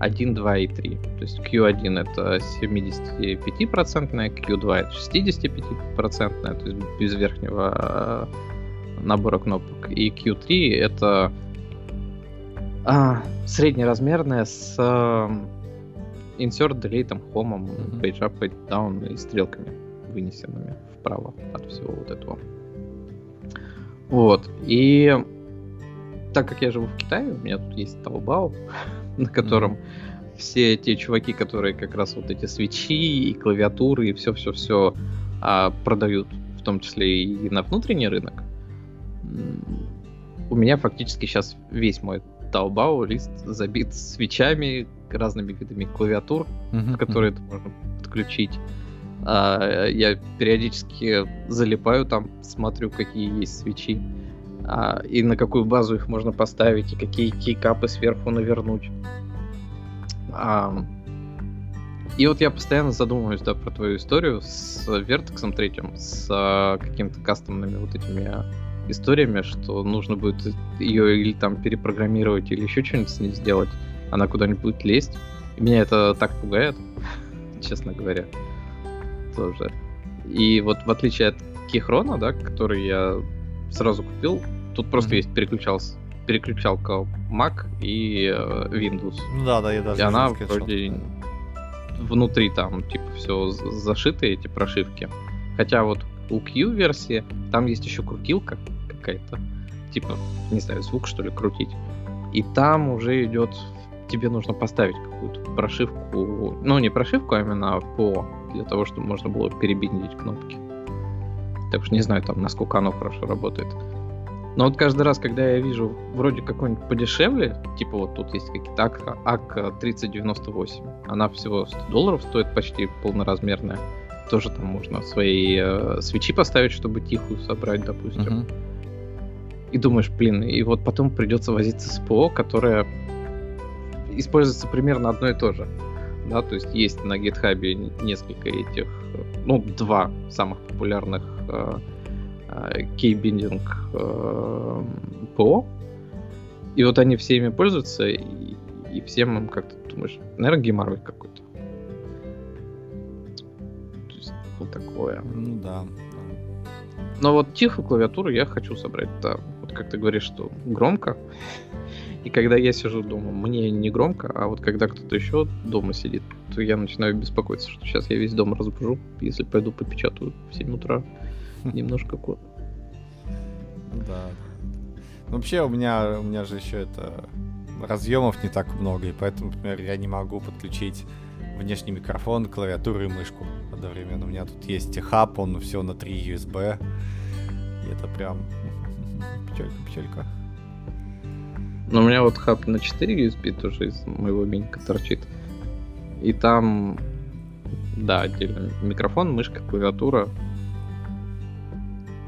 1, 2 и 3. То есть Q1 это 75%, Q2 это 65%, то есть без верхнего а, набора кнопок. И Q3 это а, среднеразмерная с а, insert, delete, home, Мгм. page up, page down и стрелками вынесенными вправо от всего вот этого. Вот. И так как я живу в Китае, у меня тут есть Taobao, на котором все те чуваки, которые как раз вот эти свечи и клавиатуры и все-все-все продают, в том числе и на внутренний рынок, у меня фактически сейчас весь мой Taobao лист забит свечами, разными видами клавиатур, которые можно подключить. А, я периодически залипаю там, смотрю, какие есть свечи, а, и на какую базу их можно поставить, и какие кейкапы сверху навернуть. А, и вот я постоянно задумываюсь, да, про твою историю с Вертексом третьим, с а, какими-то кастомными вот этими историями, что нужно будет ее или там перепрограммировать, или еще что-нибудь с ней сделать. Она куда-нибудь будет лезть. И меня это так пугает, честно говоря. Тоже. И вот в отличие от Кихрона, да, который я сразу купил, тут просто Мгм. есть переключался, переключалка Mac и э, Windows. Ну да, да, я даже И она вроде внутри там типа все зашиты эти прошивки. Хотя вот у Q версии там есть еще крутилка какая-то, типа не знаю звук что ли крутить, и там уже идет тебе нужно поставить какую-то прошивку, ну не прошивку, а именно по для того, чтобы можно было перебиндить кнопки. Так что не знаю там насколько оно хорошо работает. Но вот каждый раз, когда я вижу вроде какой-нибудь подешевле, типа вот тут есть какие-то АК, АК 3098, она всего 100 долларов стоит почти полноразмерная. тоже там можно свои э, свечи поставить, чтобы тихую собрать, допустим. Мгм. И думаешь, блин, и вот потом придется возиться с ПО, которое используется примерно одно и то же. Да, то есть есть на GitHub несколько этих, ну, два самых популярных э, э, кейбиндинг э, ПО. И вот они всеми пользуются, и, и всем им как-то думаешь, наверное, геморрой какой-то. То есть, вот такое. Ну да. Но вот тихую клавиатуру я хочу собрать, да. Вот как ты говоришь, что громко. И когда я сижу дома, мне не громко, а вот когда кто-то еще дома сидит, то я начинаю беспокоиться, что сейчас я весь дом разбужу, если пойду попечатаю в 7 утра немножко кода. Ну Да. Ну, Вообще у меня, у меня же еще это разъемов не так много, и поэтому, например, я не могу подключить внешний микрофон, клавиатуру и мышку одновременно. У меня тут есть хаб, он все на 3 USB. И это прям печалька, печалька. Но у меня вот хаб на 4 USB тоже из моего миника торчит. И там, да, отдельно микрофон, мышка, клавиатура.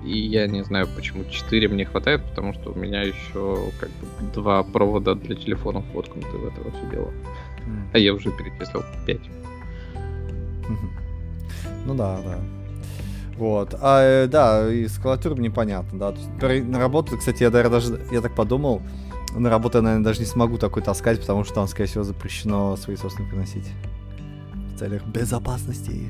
И я не знаю, почему 4 мне хватает, потому что у меня еще как бы два провода для телефонов воткнуты в это все дело. М. А я уже перечислил 5. Мгм. Ну да, да. Вот. А, э, да, и с клавиатурой непонятно, да. То есть, на работу, кстати, я даже- я так подумал, на работу я, наверное, даже не смогу такой таскать, потому что там, скорее всего, запрещено свои собственные приносить. В целях безопасности.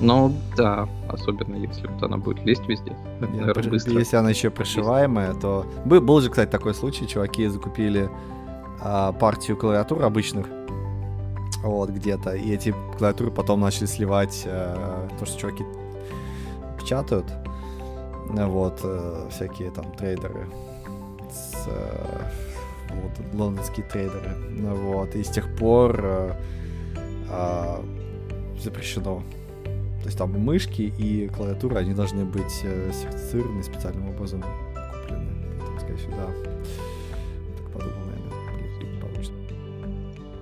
Ну да, особенно если вот она будет лезть везде. Это, наверное, при- быстро. Если она еще пришиваемая, то... Бы- Был же, кстати, такой случай, чуваки закупили а, партию клавиатур обычных, вот, где-то, и эти клавиатуры потом начали сливать э, то, что чуваки печатают, вот, э, всякие там трейдеры, вот, лондонские трейдеры, вот, и с тех пор э, а, запрещено то есть там мышки и клавиатура, они должны быть э, сертифицированы специальным образом куплены. Поэтому, скорее всего, да. Так подумал, наверное, получится.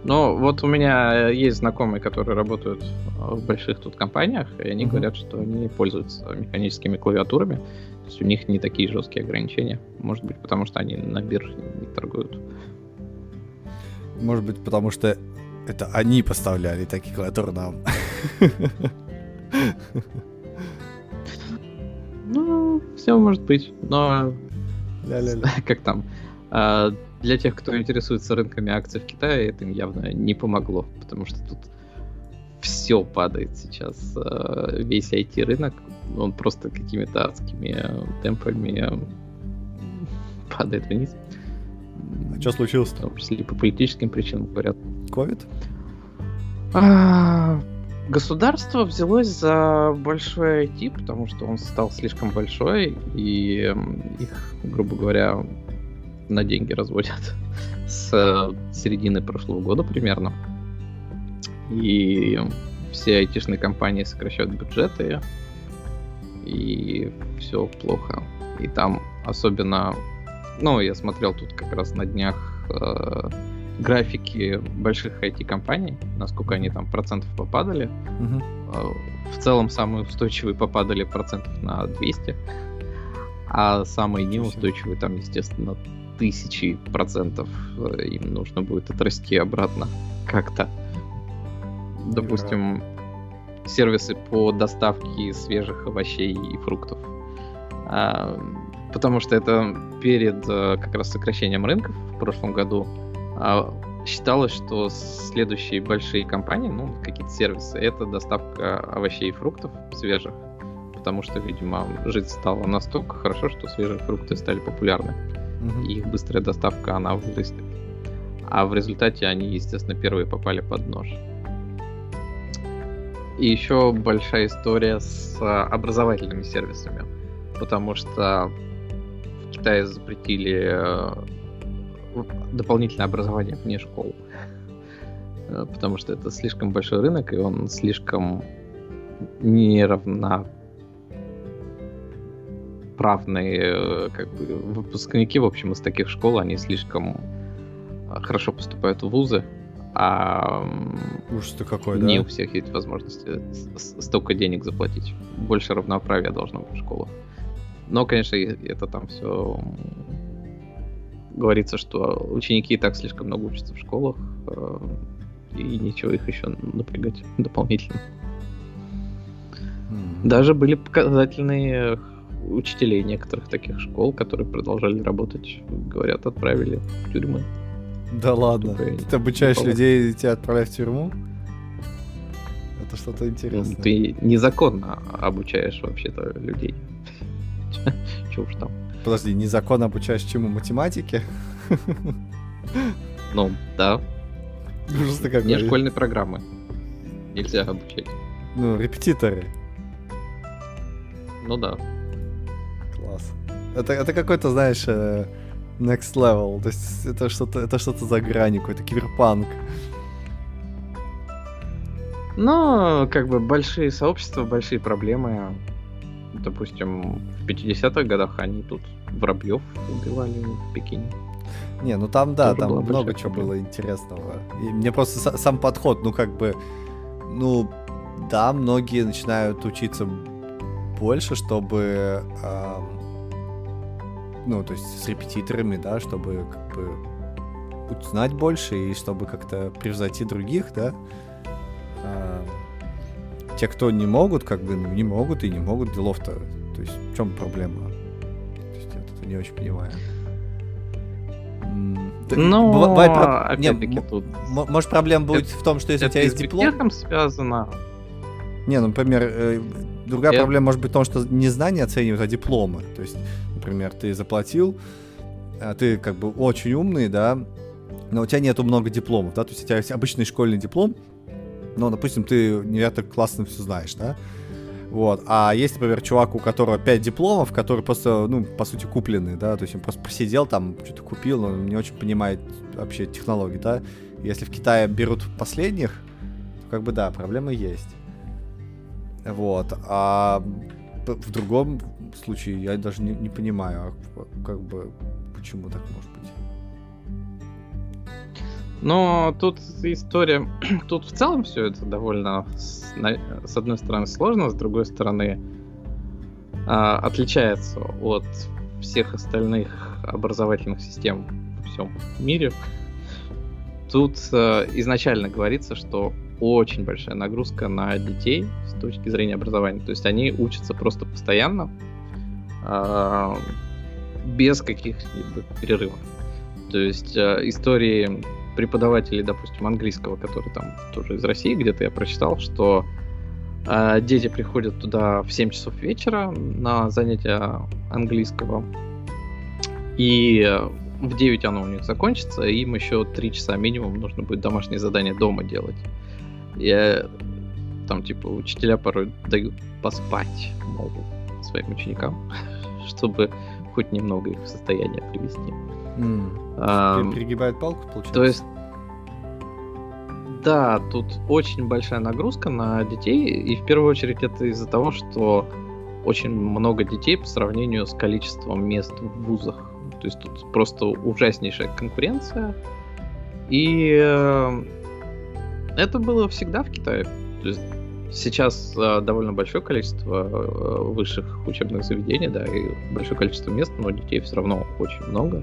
Ну, вот у меня есть знакомые, которые работают э, в больших тут компаниях, и они Мгм. говорят, что они пользуются механическими клавиатурами. То есть у них не такие жесткие ограничения. Может быть, потому что они на бирже не торгуют. Может быть, потому что это они поставляли такие клавиатуры нам. Ну, все может быть. Но Ля-ля-ля. как там? а, Для тех, кто интересуется рынками акций в Китае, это им явно не помогло, потому что тут все падает сейчас. э, Весь IT-рынок, он просто какими-то адскими э, темпами э, падает вниз. А что случилось В том числе по политическим причинам говорят. Ковид? А, Государство взялось за большой IT, потому что он стал слишком большой, и их, грубо говоря, на деньги разводят с э, середины прошлого года примерно. И все айтишные компании сокращают бюджеты, и все плохо. И там особенно, ну, я смотрел тут как раз на днях э, графики больших IT-компаний, насколько они там процентов попадали. Э, В целом самые устойчивые попадали процентов на 200, а самые неустойчивые там, естественно, тысячи процентов э, им нужно будет отрасти обратно как-то. Допустим, сервисы по доставке свежих овощей и фруктов. А, Потому что это перед э, как раз сокращением рынков в прошлом году а, считалось, что следующие большие компании, ну, какие-то сервисы, это доставка овощей и фруктов свежих. Потому что, видимо, жить стало настолько хорошо, что свежие фрукты стали популярны. Мгм. И их быстрая доставка, она вырастет. А в результате они, естественно, первые попали под нож. И еще большая история с а, образовательными сервисами. Потому что в Китае запретили э, дополнительное образование вне школ. Э, Потому что это слишком большой рынок, и он слишком неравно правные э, как бы, выпускники, в общем, из таких школ, они слишком э, хорошо поступают в вузы, А Уж ты какой, не да? у всех есть возможность э, столько денег заплатить. Больше равноправия должно быть в школах. Но, конечно, это там все говорится, что ученики и так слишком много учатся в школах, э, и ничего их еще напрягать дополнительно. Даже были показательные учителей некоторых таких школ, которые продолжали работать. Говорят, отправили в тюрьмы. Да ладно. Чтобы Ты обучаешь людей и тебя отправляют в тюрьму? Это что-то Ну, интересное. Ты незаконно обучаешь вообще-то людей. Че уж там. Подожди, незаконно обучаешь чему? Математике? Ну, да, Ужас ты какой. не школьной программы. Нельзя обучать. Ну, репетиторы. Ну да. Класс. Это, это какой-то, знаешь, э, next level. То есть это что-то, это что-то за гранью, какой-то киберпанк. Но, как бы, большие сообщества, большие проблемы. Допустим, в 50-х годах они тут воробьев убивали в Пекине. Не, ну там, да, Тоже там много чего проблема. было интересного. И мне просто са- сам подход, ну как бы, ну да, многие начинают учиться больше, чтобы, ам, ну то есть с репетиторами, да, чтобы как бы узнать больше и чтобы как-то превзойти других, да. Ам, те, кто не могут, как бы, ну, не могут и не могут, делов-то. То есть в чем проблема? То есть я это не очень понимаю. Но, бывает опять-таки, м- тут... Может, проблема будет в том, что если у это тебя есть диплом... связано. Не, ну, например, э, другая Я- проблема может быть в том, что не знания оценивают, а дипломы. То есть, например, ты заплатил, а ты как бы очень умный, да, но у тебя нету много дипломов, да, то есть у тебя есть обычный школьный диплом, но, допустим, ты невероятно классно все знаешь, да, вот, а есть, например, чувак, у которого 5 дипломов, который просто, ну, по сути, купленный, да, то есть он просто посидел там, что-то купил, он не очень понимает вообще технологии, да, если в Китае берут последних, то как бы, да, проблемы есть. Вот. А в другом случае я даже не, не понимаю, а как бы почему так может быть. Но тут история... Тут в целом все это довольно, с, одной стороны, сложно, с другой стороны, а, отличается от всех остальных образовательных систем во всем мире. Тут э, изначально говорится, что очень большая нагрузка на детей с точки зрения образования. То есть они учатся просто постоянно, без каких-либо перерывов. То есть э, истории преподавателей, допустим, английского, которые там тоже из России, где-то я прочитал, что э, дети приходят туда в 7 часов вечера на занятия английского, и в 9 оно у них закончится, и им еще 3 часа минимум нужно будет домашнее задание дома делать. И э, там, типа, учителя порой дают поспать, мол, своим ученикам, чтобы хоть немного их в состояние привести. Ам, пере- Перегибает палку, получается? то есть, да, тут очень большая нагрузка на детей, и в первую очередь это из-за того, что очень много детей по сравнению с количеством мест в вузах. То есть тут просто ужаснейшая конкуренция. И э, это было всегда в Китае. То есть сейчас э, довольно большое количество э, высших учебных заведений, да, и большое количество мест, но детей все равно очень много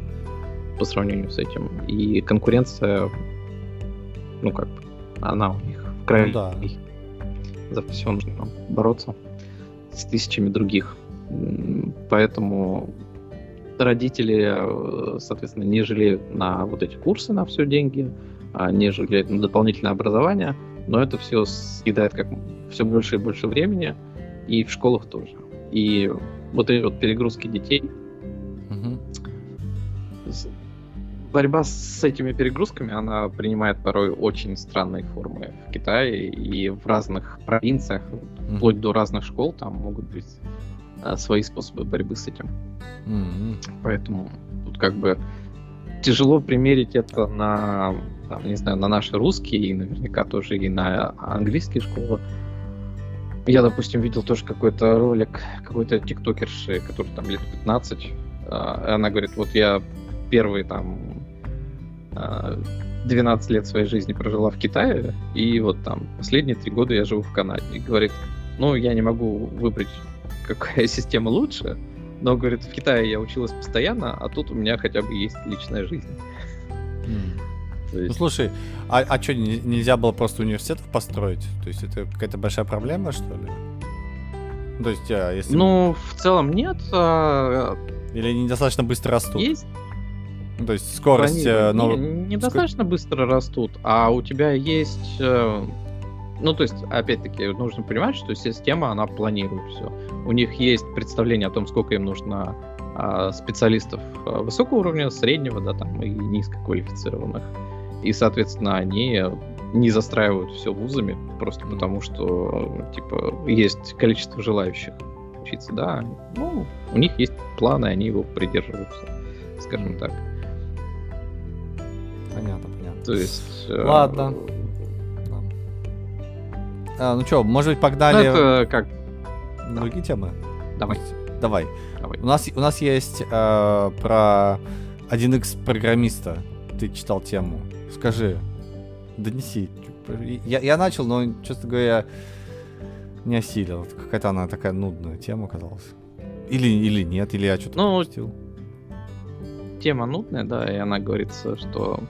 по сравнению с этим. И конкуренция, ну как она у них в крови. Ну да. За все нужно бороться с тысячами других. Поэтому родители, э, соответственно, не жалеют на вот эти курсы, на все деньги, а не жалеют на дополнительное образование, но это все съедает как все больше и больше времени, и в школах тоже. И вот эти вот перегрузки детей, с- борьба с этими перегрузками, она принимает порой очень странные формы в Китае и в разных провинциях, Мгм. вплоть до разных школ, там могут быть а, свои способы борьбы с этим. М, Поэтому тут как бы тяжело примерить это на, там, не знаю, на наши русские и наверняка тоже и на английские школы. Я, допустим, видел тоже какой-то ролик какой-то тиктокерши, который там лет 15. а, она говорит, вот я первый там а, 12 лет своей жизни прожила в Китае, и вот там последние три года я живу в Канаде. И говорит, ну, я не могу выбрать, какая система лучше, но, говорит, в Китае я училась постоянно, а тут у меня хотя бы есть личная жизнь. Mm. Есть... Ну слушай, а, а что, нельзя было просто университетов построить? То есть это какая-то большая проблема, что ли? То есть, а, если... Ну, в целом нет. А... Или они недостаточно быстро растут? Есть. То есть скорость... Они, не, недостаточно Ск... быстро растут, а у тебя есть... Э, ну, то есть, опять-таки, нужно понимать, что система, она планирует все. У них есть представление о том, сколько им нужно а, специалистов а, высокого уровня, среднего, да, там, и низкоквалифицированных. И, соответственно, они не застраивают все вузами, просто потому что, типа, есть количество желающих учиться, да. Ну, у них есть планы, они его придерживаются, скажем так. Понятно, понятно. То есть... Э, Ладно. А, ну что, может быть, погнали... Ну, это как... Другие да. темы? Давай. Давай. Давай. У нас, у нас есть э, про 1x программиста. Ты читал тему. Скажи, донеси. Я, я начал, но, честно говоря, не осилил. Какая-то она такая нудная тема оказалась. Или, или нет, или я что-то ну, пропустил. Тема нудная, да, и она говорится, что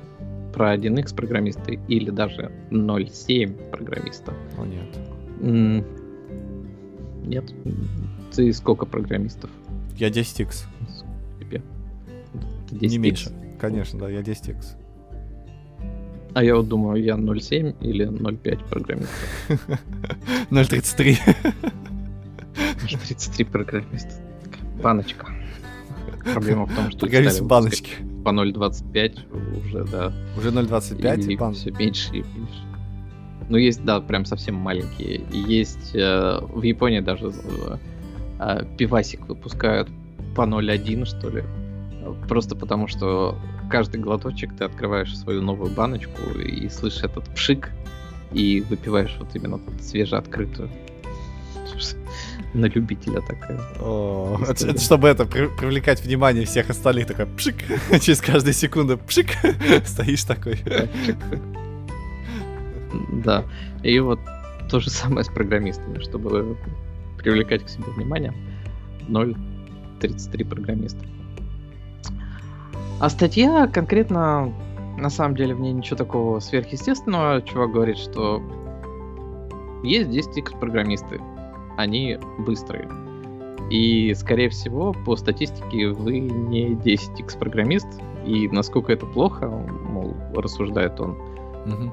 про 1x программисты или даже 0.7 программиста. О, нет. Нет. Ты сколько программистов? Я 10x. Тебе? 10X. Не меньше. Конечно, да, я 10x. А я вот думаю, я 0.7 или 0.5 программист. 0.33. 0.33 программист. Баночка. Проблема в том, что... Программист баночки. По 0.25 уже, да. Уже 0.25 и, и бан... все меньше и меньше. Ну, есть, да, прям совсем маленькие. Есть э, в Японии даже э, пивасик выпускают по 0.1, что ли. Просто потому, что каждый глоточек ты открываешь свою новую баночку и слышишь этот пшик, и выпиваешь вот именно свежеоткрытую. На любителя такая. О, это, это, чтобы это при, привлекать внимание всех остальных, такой пшик, через каждую секунду пшик, стоишь такой. Да, и вот то же самое с программистами, чтобы привлекать к себе внимание. 0.33 программиста. А статья конкретно, на самом деле, в ней ничего такого сверхъестественного. Чувак говорит, что есть 10x программисты. Они быстрые. И, скорее всего, по статистике вы не 10x программист. И насколько это плохо, мол, рассуждает он. Угу.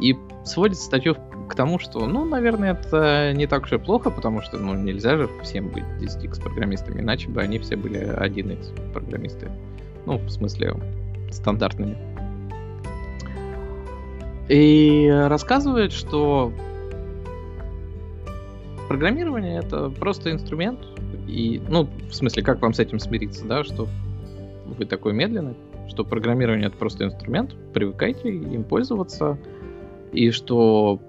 И сводит статью к тому, что, ну, наверное, это не так уж и плохо, потому что, ну, нельзя же всем быть 10x программистами, иначе бы они все были 1x программисты. Ну, в смысле, стандартными. И рассказывает, что программирование это просто инструмент. И, ну, в смысле, как вам с этим смириться, да, что вы такой медленный, что программирование это просто инструмент, привыкайте им пользоваться, и что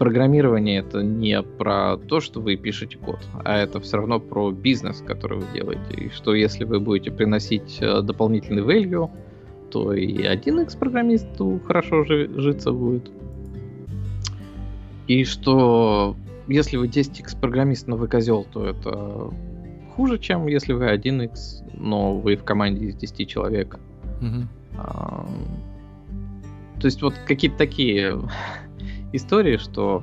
программирование это не про то, что вы пишете код, а это все равно про бизнес, который вы делаете. И что если вы будете приносить э, дополнительный value, то и 1x программисту хорошо житься будет. И что если вы 10x программист, но вы козел, то это хуже, чем если вы 1x, но вы в команде из 10 человек. Mm-hmm. А, то есть вот какие-то такие истории, что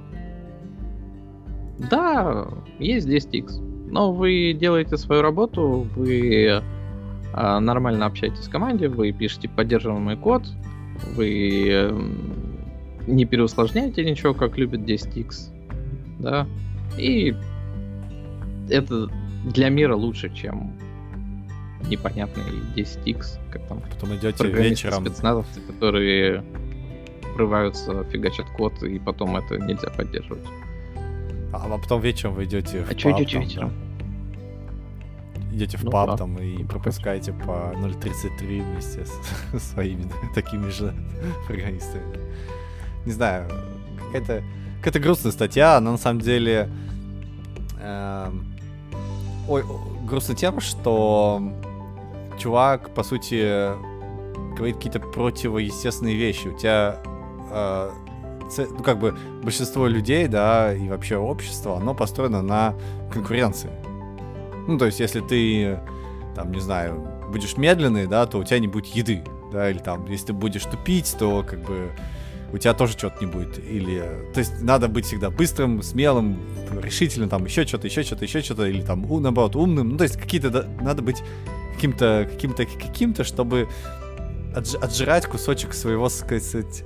да, есть 10x, но вы делаете свою работу, вы а, нормально общаетесь в команде, вы пишете поддерживаемый код, вы э, не переусложняете ничего, как любит 10x, да, и это для мира лучше, чем непонятный 10x, как там. Потом идете вечером. Спецназовцы, которые врываются, фигачат код, и потом это нельзя поддерживать. А, а потом вечером вы идете в А что идете вечером? Идете в ну, паб да. там и пропускаете по 0.33 вместе с, своими такими же программистами. Не знаю, какая-то какая-то грустная статья, она на самом деле... Э, ой, грустная тем, что чувак, по сути, говорит какие-то противоестественные вещи. У тебя э, ну, как бы большинство людей, да, и вообще общество, оно построено на конкуренции. Ну, то есть, если ты, там, не знаю, будешь медленный, да, то у тебя не будет еды, да, или там, если ты будешь тупить, то, как бы, у тебя тоже что-то не будет. Или, то есть, надо быть всегда быстрым, смелым, решительным, там, еще что-то, еще что-то, еще что-то, или там, наоборот, умным. Ну, то есть, какие-то, да, надо быть каким-то, каким-то, каким-то, чтобы отж- отжирать кусочек своего, сказать,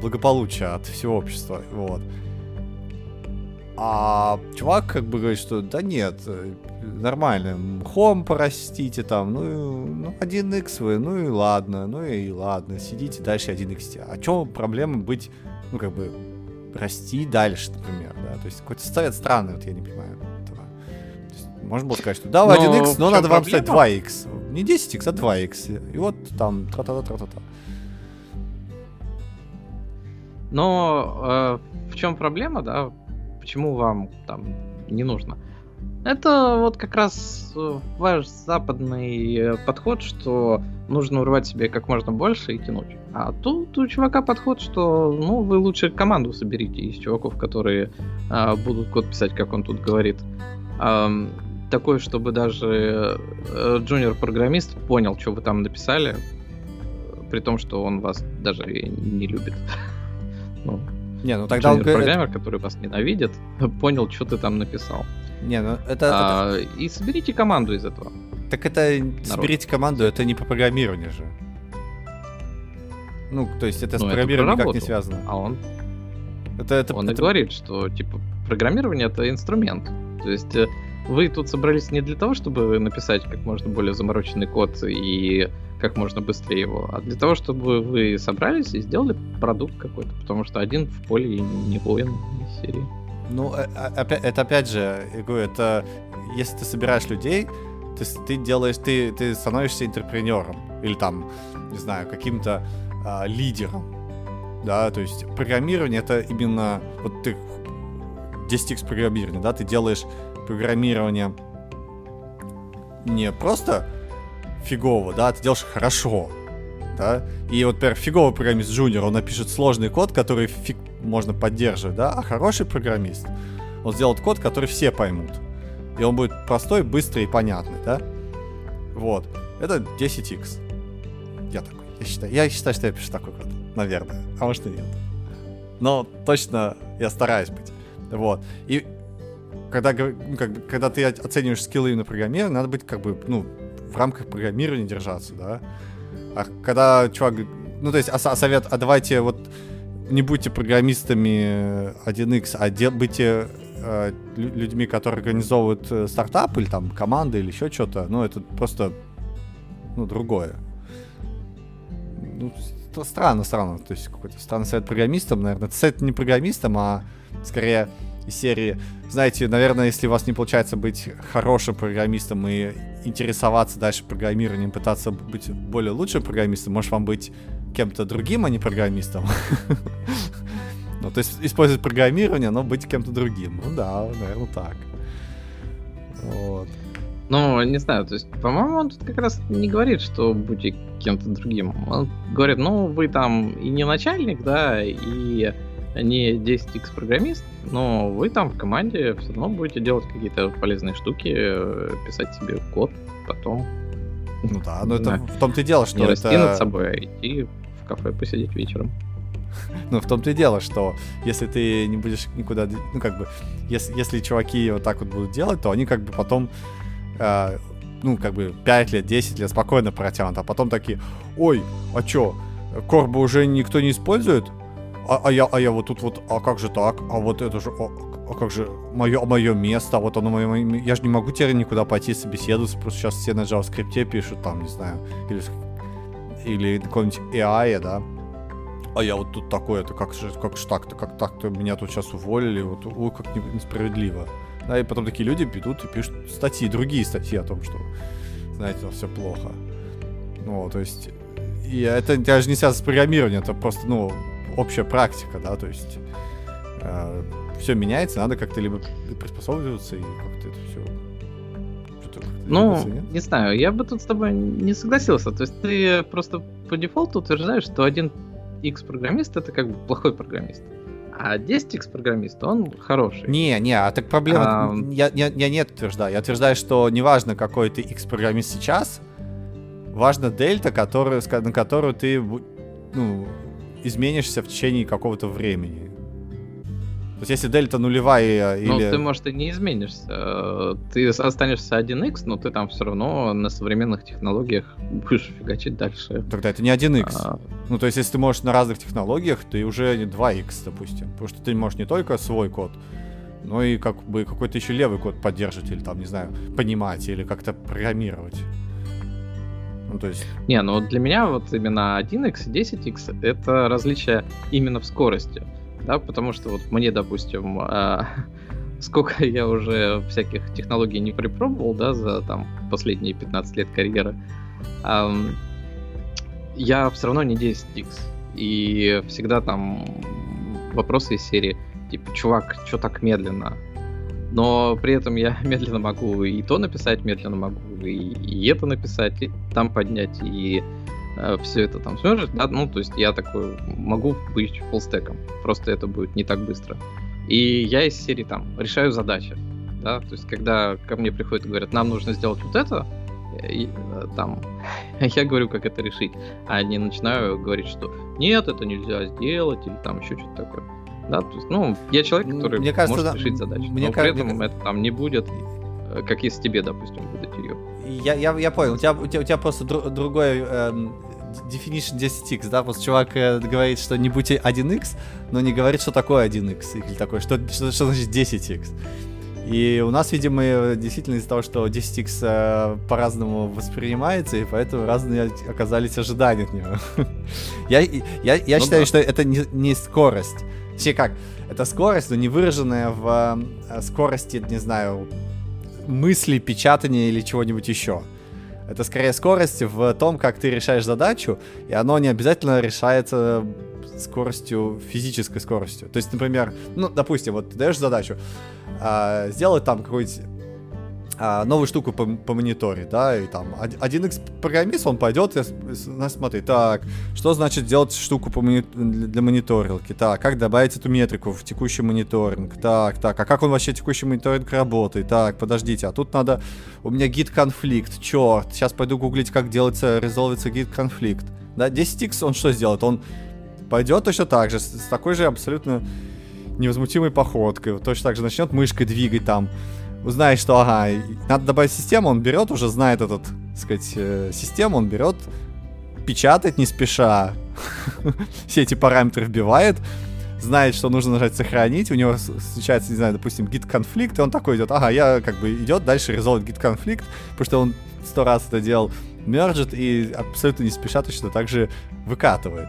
благополучия от всего общества. Вот. А чувак как бы говорит, что да нет, э, нормально, хом порастите там, ну, ну 1x вы, ну и ладно, ну и ладно, сидите дальше 1x. А чем проблема быть, ну как бы, расти дальше, например, да, то есть какой-то совет странный, вот я не понимаю этого. Есть, можно было сказать, что да, 1x, но, но надо вам стать 2x, не 10x, а 2x, и вот там тра-та-та-та-та-та. Но э, в чем проблема, да? Почему вам там не нужно? Это вот как раз э, ваш западный э, подход, что нужно урвать себе как можно больше и тянуть. А тут у чувака подход, что ну вы лучше команду соберите из чуваков, которые э, будут код писать, как он тут говорит. Э, такой, чтобы даже э, джуниор-программист понял, что вы там написали, при том, что он вас даже не любит. Ну, не, ну тогда он... программер, который вас ненавидит, понял, что ты там написал. Не, ну это, а, это... И соберите команду из этого. Так это... Народ. Соберите команду, это не по программированию же. Ну, то есть это ну, с программированием никак не связано. А он... Это, это, он это... и говорит, что, типа, программирование — это инструмент. То есть э, вы тут собрались не для того, чтобы написать как можно более замороченный код и как можно быстрее его, а для того, чтобы вы собрались и сделали продукт какой-то, потому что один в поле не воин из серии. Ну, э, а, это опять же, я говорю, это если ты собираешь людей, ты, ты делаешь, ты, ты становишься интерпренером или там, не знаю, каким-то а, лидером, да, то есть программирование это именно, вот ты 10x программирование, да, ты делаешь программирование не просто фигово, да, ты делаешь хорошо, да, и вот, например, фиговый программист джуниор, он напишет сложный код, который фиг можно поддерживать, да, а хороший программист, он сделает код, который все поймут, и он будет простой, быстрый и понятный, да, вот, это 10x, я такой, я считаю, я считаю, что я пишу такой код, наверное, а может и нет, но точно я стараюсь быть, вот, и когда, ну, как когда ты оцениваешь скиллы на программирование, надо быть как бы, ну, в рамках программирования держаться, да. А когда чувак, ну то есть, а, а совет, а давайте вот не будьте программистами 1x, а де, будьте э, людьми, которые организовывают э, стартап или там команды или еще что-то, ну это просто, ну другое. Ну, странно, странно, то есть какой-то странный совет программистам, наверное. Это совет не программистам, а скорее из серии, знаете, наверное, если у вас не получается быть хорошим программистом и интересоваться дальше программированием, пытаться быть более лучшим программистом, может вам быть кем-то другим, а не программистом. Ну, то есть использовать программирование, но быть кем-то другим. Ну да, наверное, так. Вот. Ну, не знаю, то есть, по-моему, он тут как раз не говорит, что будьте кем-то другим. Он говорит, ну, вы там и не начальник, да, и не 10x программист, но вы там в команде все равно будете делать какие-то полезные штуки, э, писать себе код потом. Ну да, но это в том-то и дело, что не это... расти над собой, а идти в кафе посидеть вечером. Ну, в том-то и дело, что если ты не будешь никуда, ну, как бы, если, если чуваки вот так вот будут делать, то они как бы потом, э, ну, как бы 5 лет, 10 лет спокойно протянут, а потом такие, ой, а чё, корбу уже никто не использует? А, а, я, а я вот тут вот, а как же так? А вот это же, а, как же мое, мое место, вот оно мое, я же не могу теперь никуда пойти собеседоваться, просто сейчас все на JavaScript пишут, там, не знаю, или, или какой-нибудь AI, да, а я вот тут такой, это как же, как же так-то, как так-то меня тут сейчас уволили, вот, ой, как несправедливо. Да, и потом такие люди идут и пишут статьи, другие статьи о том, что, знаете, все плохо. Ну, то есть, и это даже не связано с программированием, это просто, ну, общая практика, да, то есть э, все меняется, надо как-то либо приспособиться и как-то это все Ну, не знаю, я бы тут с тобой не согласился. То есть ты просто по дефолту утверждаешь, что один X программист это как бы плохой программист. А 10x программист, он хороший. Не, не, а так проблема... А... Я, я, я не утверждаю. Я утверждаю, что неважно, какой ты x программист сейчас, важна дельта, который, на которую ты ну, изменишься в течение какого-то времени. То есть если дельта нулевая или... Ну, ты, может, и не изменишься. Ты останешься 1x, но ты там все равно на современных технологиях будешь фигачить дальше. Тогда это не 1x. А... Ну, то есть если ты можешь на разных технологиях, ты уже не 2x, допустим. Потому что ты можешь не только свой код, но и как бы какой-то еще левый код поддерживать, или там, не знаю, понимать, или как-то программировать. Ну, то есть... Не, ну для меня вот именно 1x и 10x это различие именно в скорости да, потому что вот мне, допустим, э, сколько я уже всяких технологий не припробовал, да, за там последние 15 лет карьеры, э, я все равно не 10x. И всегда там вопросы из серии, типа, чувак, что так медленно? Но при этом я медленно могу и то написать, медленно могу и, и это написать, и там поднять, и Э, все это там сможет, да, ну, то есть я такой могу быть фуллстеком, просто это будет не так быстро. И я из серии там решаю задачи, да, то есть когда ко мне приходят и говорят, нам нужно сделать вот это, и, э, там, я говорю, как это решить, а не начинаю говорить, что нет, это нельзя сделать, или там еще что-то такое. Да, то есть, ну, я человек, который мне кажется, может да, решить задачу, мне но кажется, при этом мне... это там не будет, э, как если тебе, допустим, выдать ее. Я, я, я понял, у тебя, у тебя, у тебя просто дру, другой эм, definition 10x, да, вот чувак э, говорит, что не будьте 1x, но не говорит, что такое 1x, или такое, что, что, что значит 10x. И у нас, видимо, действительно из-за того, что 10x э, по-разному воспринимается, и поэтому разные оказались ожидания от него. я я, я ну считаю, да. что это не, не скорость. Вообще как? Это скорость, но не выраженная в э, скорости, не знаю, мысли, печатания или чего-нибудь еще. Это скорее скорость в том, как ты решаешь задачу, и оно не обязательно решается скоростью, физической скоростью. То есть, например, ну, допустим, вот ты даешь задачу а, сделать там какой-нибудь а, новую штуку по, по мониторе, да, и там 1x программист, он пойдет и смотрит, так, что значит делать штуку по мони... для мониторилки, так, как добавить эту метрику в текущий мониторинг, так, так, а как он вообще текущий мониторинг работает, так, подождите, а тут надо, у меня гид конфликт, черт, сейчас пойду гуглить, как делается, резолвится гид конфликт, да, 10x он что сделает, он пойдет точно так же, с такой же абсолютно невозмутимой походкой, точно так же начнет мышкой двигать там, узнает, что, ага, надо добавить систему, он берет, уже знает этот, так сказать, э, систему, он берет, печатает не спеша, все эти параметры вбивает, знает, что нужно нажать сохранить, у него случается, не знаю, допустим, git конфликт, и он такой идет, ага, я как бы идет дальше резолвит git конфликт, потому что он сто раз это делал, мержит и абсолютно не спеша точно так же выкатывает.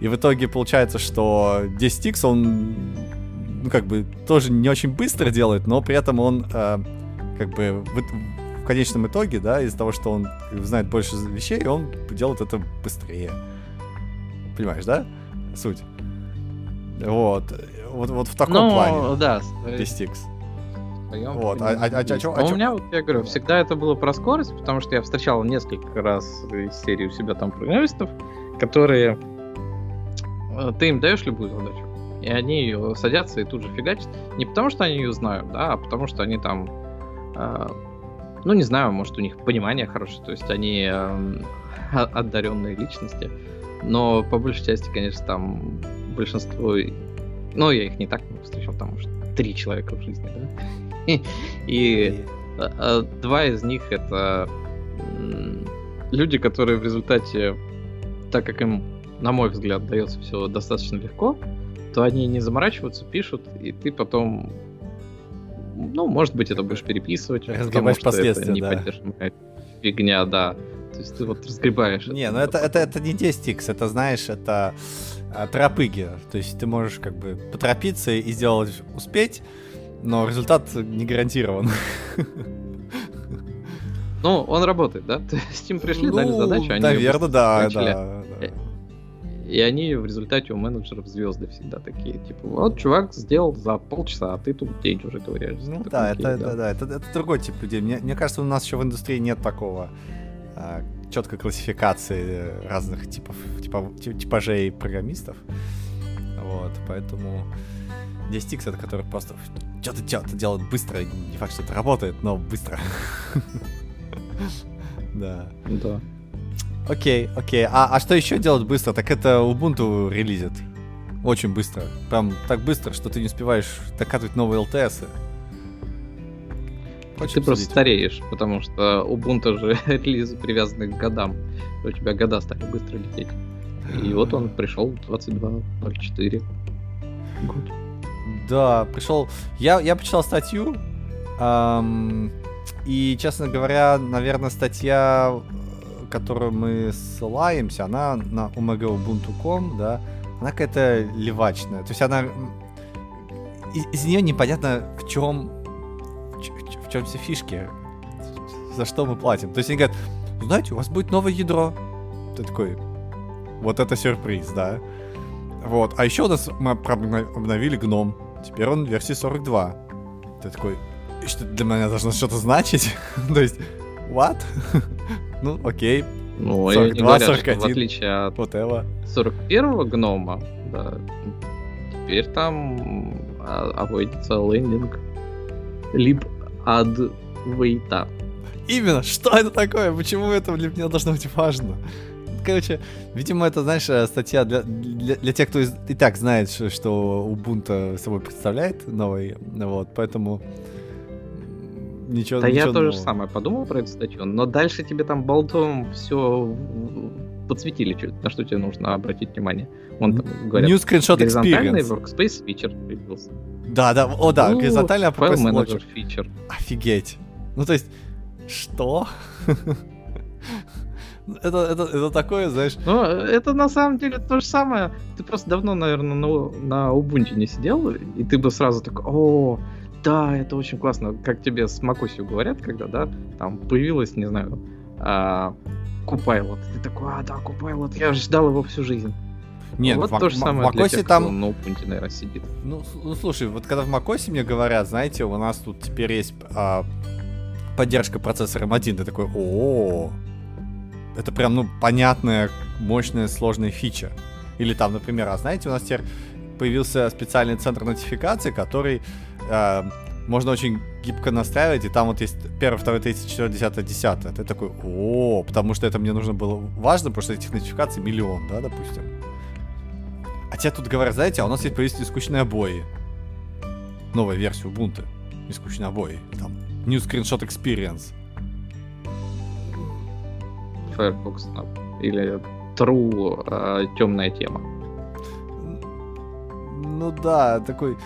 И в итоге получается, что 10x, он ну, как бы, тоже не очень быстро делает, но при этом он, э, как бы, в, в конечном итоге, да, из-за того, что он знает больше вещей, он делает это быстрее. Понимаешь, да? Суть. Вот. Вот, вот в таком ну, плане. да. 10x. Вот, а, а, а, а, чё, а, чё? У меня, вот, я говорю, всегда это было про скорость, потому что я встречал несколько раз из серии у себя там программистов, которые... Э, ты им даешь любую задачу, и они садятся и тут же фигачат. Не потому, что они ее знают, да, а потому, что они там, э, ну, не знаю, может, у них понимание хорошее, то есть они э, одаренные личности. Но по большей части, конечно, там большинство... Ну, я их не так много встречал, там что три человека в жизни, да. И, и а, два из них это люди, которые в результате, так как им, на мой взгляд, дается все достаточно легко, то они не заморачиваются, пишут, и ты потом, ну, может быть, это будешь переписывать, Разгребаешь последствия, это не да. фигня, да. То есть ты вот разгребаешь. Не, ну это, это, это не 10x, это, знаешь, это а, тропыги. То есть ты можешь как бы поторопиться и сделать успеть, но результат не гарантирован. Ну, он работает, да? То есть им пришли, ну, дали задачу, они Наверное, да, да, да. И они в результате у менеджеров звезды всегда такие. Типа, вот чувак сделал за полчаса, а ты тут день уже ковыряешься. Ну да, «Окей, это, это, да, это, это другой тип людей. Мне, мне кажется, у нас еще в индустрии нет такого а, четкой классификации разных типов, типов ти- типажей программистов. Вот, поэтому 10x это который просто что-то делает, делает быстро, не факт, что это работает, но быстро. Да. Да. Окей, окей. А, а что еще делать быстро? Так это Ubuntu релизит. Очень быстро. Прям так быстро, что ты не успеваешь докатывать новые LTS. Ты просто стареешь, потому что Ubuntu же релизы привязаны к годам. У тебя года стали быстро лететь. И вот он пришел 22.04. Год. Да, пришел. Я, я почитал статью. ам, и, честно говоря, наверное, статья, которую мы ссылаемся, она на omega.ubuntu.com, да, она какая-то левачная. То есть она... Из, из нее непонятно, в чем в чем все фишки, за что мы платим. То есть они говорят, знаете, у вас будет новое ядро. Ты такой, вот это сюрприз, да. Вот. А еще у нас мы обновили гном. Теперь он версии 42. Ты такой, «И что для меня должно что-то значить? То есть, what? Ну, окей, Ну, и 42, они говорят, что 41. в отличие от whatever. 41-го гнома, да, теперь там а, обойдется лендинг либ ад вейта. Именно, что это такое? Почему это для меня должно быть важно? Короче, видимо, это, знаешь, э, статья для, для, для тех, кто и так знает, что, что Ubuntu собой представляет новый, вот, поэтому ничего, Да я ничего то же нового. самое подумал про эту статью, но дальше тебе там болтом все подсветили, на что тебе нужно обратить внимание. Вон там говорят, New Screenshot горизонтальный Experience. workspace фичер появился. Да, да, о да, Ну, горизонтальный менеджер Watcher. фичер. Офигеть. Ну, то есть, что? это, это, это такое, знаешь, Ну, это на самом деле то же самое. Ты просто давно, наверное, на, на Ubuntu не сидел, и ты бы сразу такой, о, да, это очень классно. Как тебе с macOS говорят, когда, да, там появилась, не знаю, а, Copilot. Ты такой, а, да, Copilot, я ждал его всю жизнь. Нет, вот в то же самое в для macOS тех, там- кто на Ubuntu, наверное, сидит. Ну, ну, слушай, вот когда в macOS мне говорят, знаете, у нас тут теперь есть а, поддержка процессора M1, ты такой, о это прям, ну, понятная, мощная, сложная фича. Или там, например, а знаете, у нас теперь появился специальный центр нотификации, который а, можно очень гибко настраивать, и там вот есть первый, второй, третий, четвертый, десятый, десятый. Ты такой, о, потому что это мне нужно было важно, потому что этих нотификаций миллион, да, допустим. А тебе тут говорят, знаете, а у нас есть появились нескучные обои. Новая версия Ubuntu. Нескучные обои. Там. New Screenshot Experience. Firefox Snap. Или True темная тема. Ну да, такой...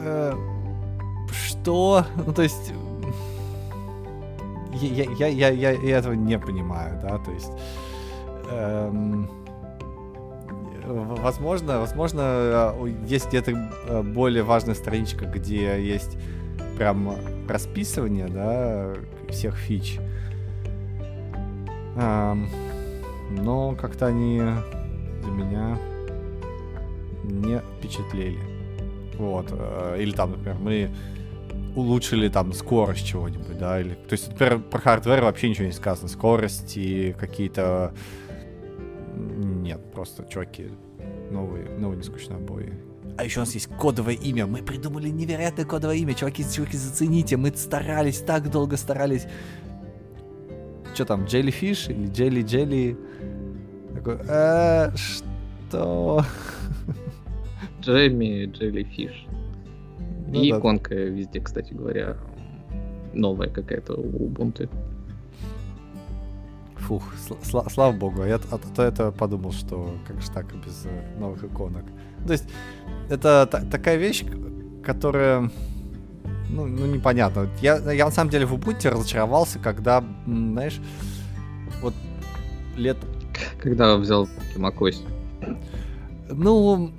э, Что? Ну то есть... Я, я, я, я, я этого не понимаю, да, то есть... эм, Возможно, возможно, э, есть где-то э, более важная страничка, где есть прям расписывание, да, всех фич. Ам, но как-то они для меня не впечатлили. Вот. э, Или там, например, мы улучшили там скорость чего-нибудь, да, или... То есть, например, про hardware вообще ничего не сказано. Скорость и какие-то... Нет, просто, чуваки, новые, новые нескучные обои. А еще у нас есть кодовое имя. Мы придумали невероятное кодовое имя. Чуваки, чуваки, зацените. Мы старались, так долго старались. Что там, Jellyfish или Jelly Jelly? Такой, э, что? Джемми Jellyfish. Ну И да. иконка везде, кстати говоря, новая какая-то у Ubuntu. Фух, сла- слава богу, а я а то это подумал, что как же так без э, новых иконок. То есть это та- такая вещь, которая, ну, ну непонятно. Я, я на самом деле в Ubuntu разочаровался, когда, знаешь, вот лет, Когда взял macOS. ну,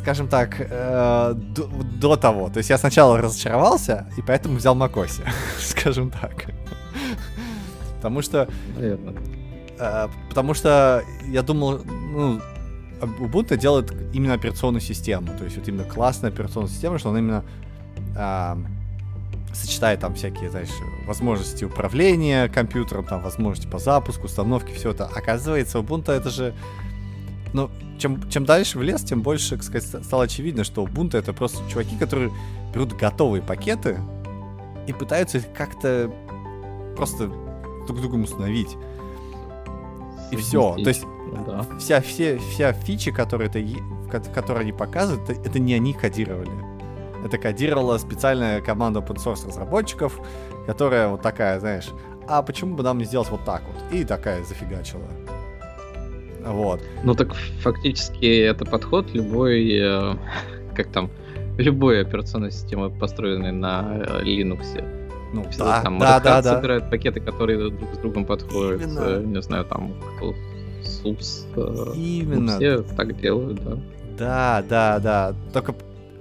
скажем так, э, до, до того. То есть я сначала разочаровался, и поэтому взял macOS, скажем так. Потому что Наверное. Э, потому что я думал, ну, Ubuntu делает именно операционную систему. То есть вот именно классная операционная система, что она именно а, сочетает там всякие, знаешь, возможности управления компьютером, там возможности по запуску, установке, все это. Оказывается, Ubuntu это же, ну, чем, чем дальше в лес, тем больше, так сказать, стало очевидно, что Ubuntu это просто чуваки, которые берут готовые пакеты и пытаются их как-то просто друг другом установить. И все. То есть да. вся, все, вся фича, которая это, которые они показывают, это, это не они кодировали. Это кодировала специальная команда open source разработчиков, которая вот такая, знаешь, а почему бы нам не сделать вот так вот? И такая зафигачила. Вот. Ну так фактически это подход любой, э, как там, любой операционной системы, построенной на э, Linux. Ну, да, там, да, да, да. собирают пакеты, которые друг с другом подходят. Именно. Э, не знаю, там, кто SUS. Э, Именно. Ну, все так делают, да. Да, да, да. Только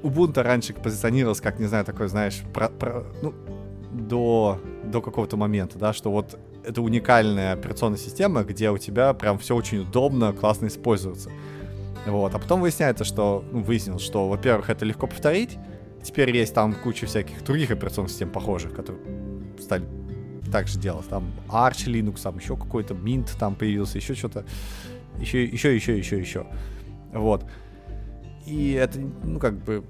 Ubuntu раньше позиционировался как, не знаю, такой, знаешь, про, про, ну, до, до какого-то момента, да, что вот это уникальная операционная система, где у тебя прям все очень удобно, классно используется. Вот. А потом выясняется, что, ну, выяснилось, что, во-первых, это легко повторить, теперь есть там куча всяких других операционных систем похожих, которые стали так же делать. Там Arch Linux, там еще какой-то Mint там появился, еще что-то. Еще, еще, еще, еще, еще. Вот. И это, ну, как бы,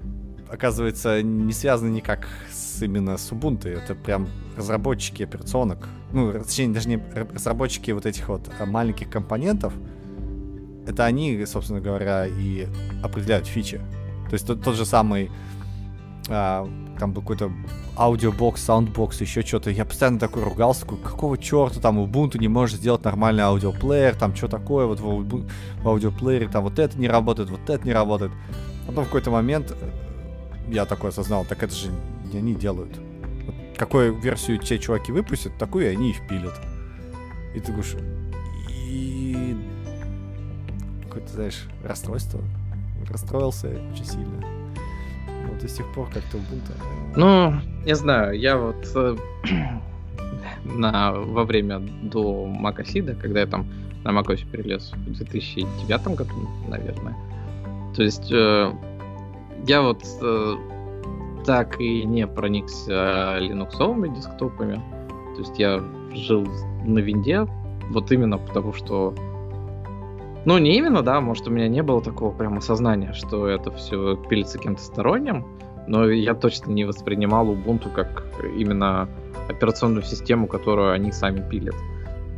оказывается, не связано никак с именно с Ubuntu. Это прям разработчики операционок. Ну, точнее, даже не разработчики вот этих вот а, маленьких компонентов. Это они, собственно говоря, и определяют фичи. То есть тот, тот же самый а, там был какой-то audiobox, soundbox, еще что-то. Я постоянно такой ругался, такой, какого черта там Ubuntu не может сделать нормальный аудиоплеер, там что такое, вот в, в аудиоплеере там вот это не работает, вот это не работает. Потом в какой-то момент э, я такой осознал, так это же не они делают. Вот какую версию те чуваки выпустят, такую и они и впилят. И ты говоришь, и какое-то, знаешь, расстройство. Расстроился очень сильно. Вот до сих пор как-то Ubuntu. Ну, не знаю, я вот на, во время до Макасида, когда я там на macOS перелез в 2009 году, наверное. То есть э, я вот э, так и не проникся линуксовыми десктопами. То есть я жил на винде, вот именно потому что ну, не именно, да, может, у меня не было такого прям осознания, что это все пилится кем-то сторонним, но я точно не воспринимал Ubuntu как именно операционную систему, которую они сами пилят.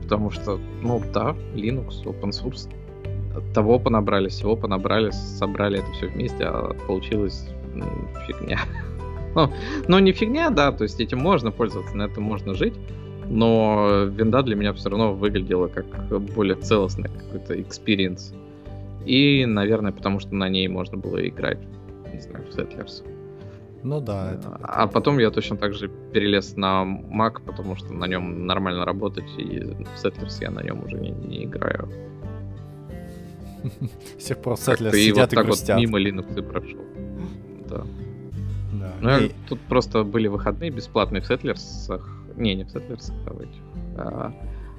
Потому что, ну да, Linux, open source, того понабрали, всего понабрали, собрали это все вместе, а получилось фигня. ну, ну, не фигня, да, то есть этим можно пользоваться, на этом можно жить, но винда для меня все равно выглядела как более целостный какой-то experience. И, наверное, потому что на ней можно было играть, не знаю, в Settlers. Ну да. Это... А потом я точно так же перелез на Mac, потому что на нем нормально работать, и в Settlers я на нем уже не, не играю. Все просто Settlers сидят и, грустят. Вот мимо Linux и прошел. Да. Ну, тут просто были выходные бесплатные в Settlers, не, не в Settlers, а в этих. А,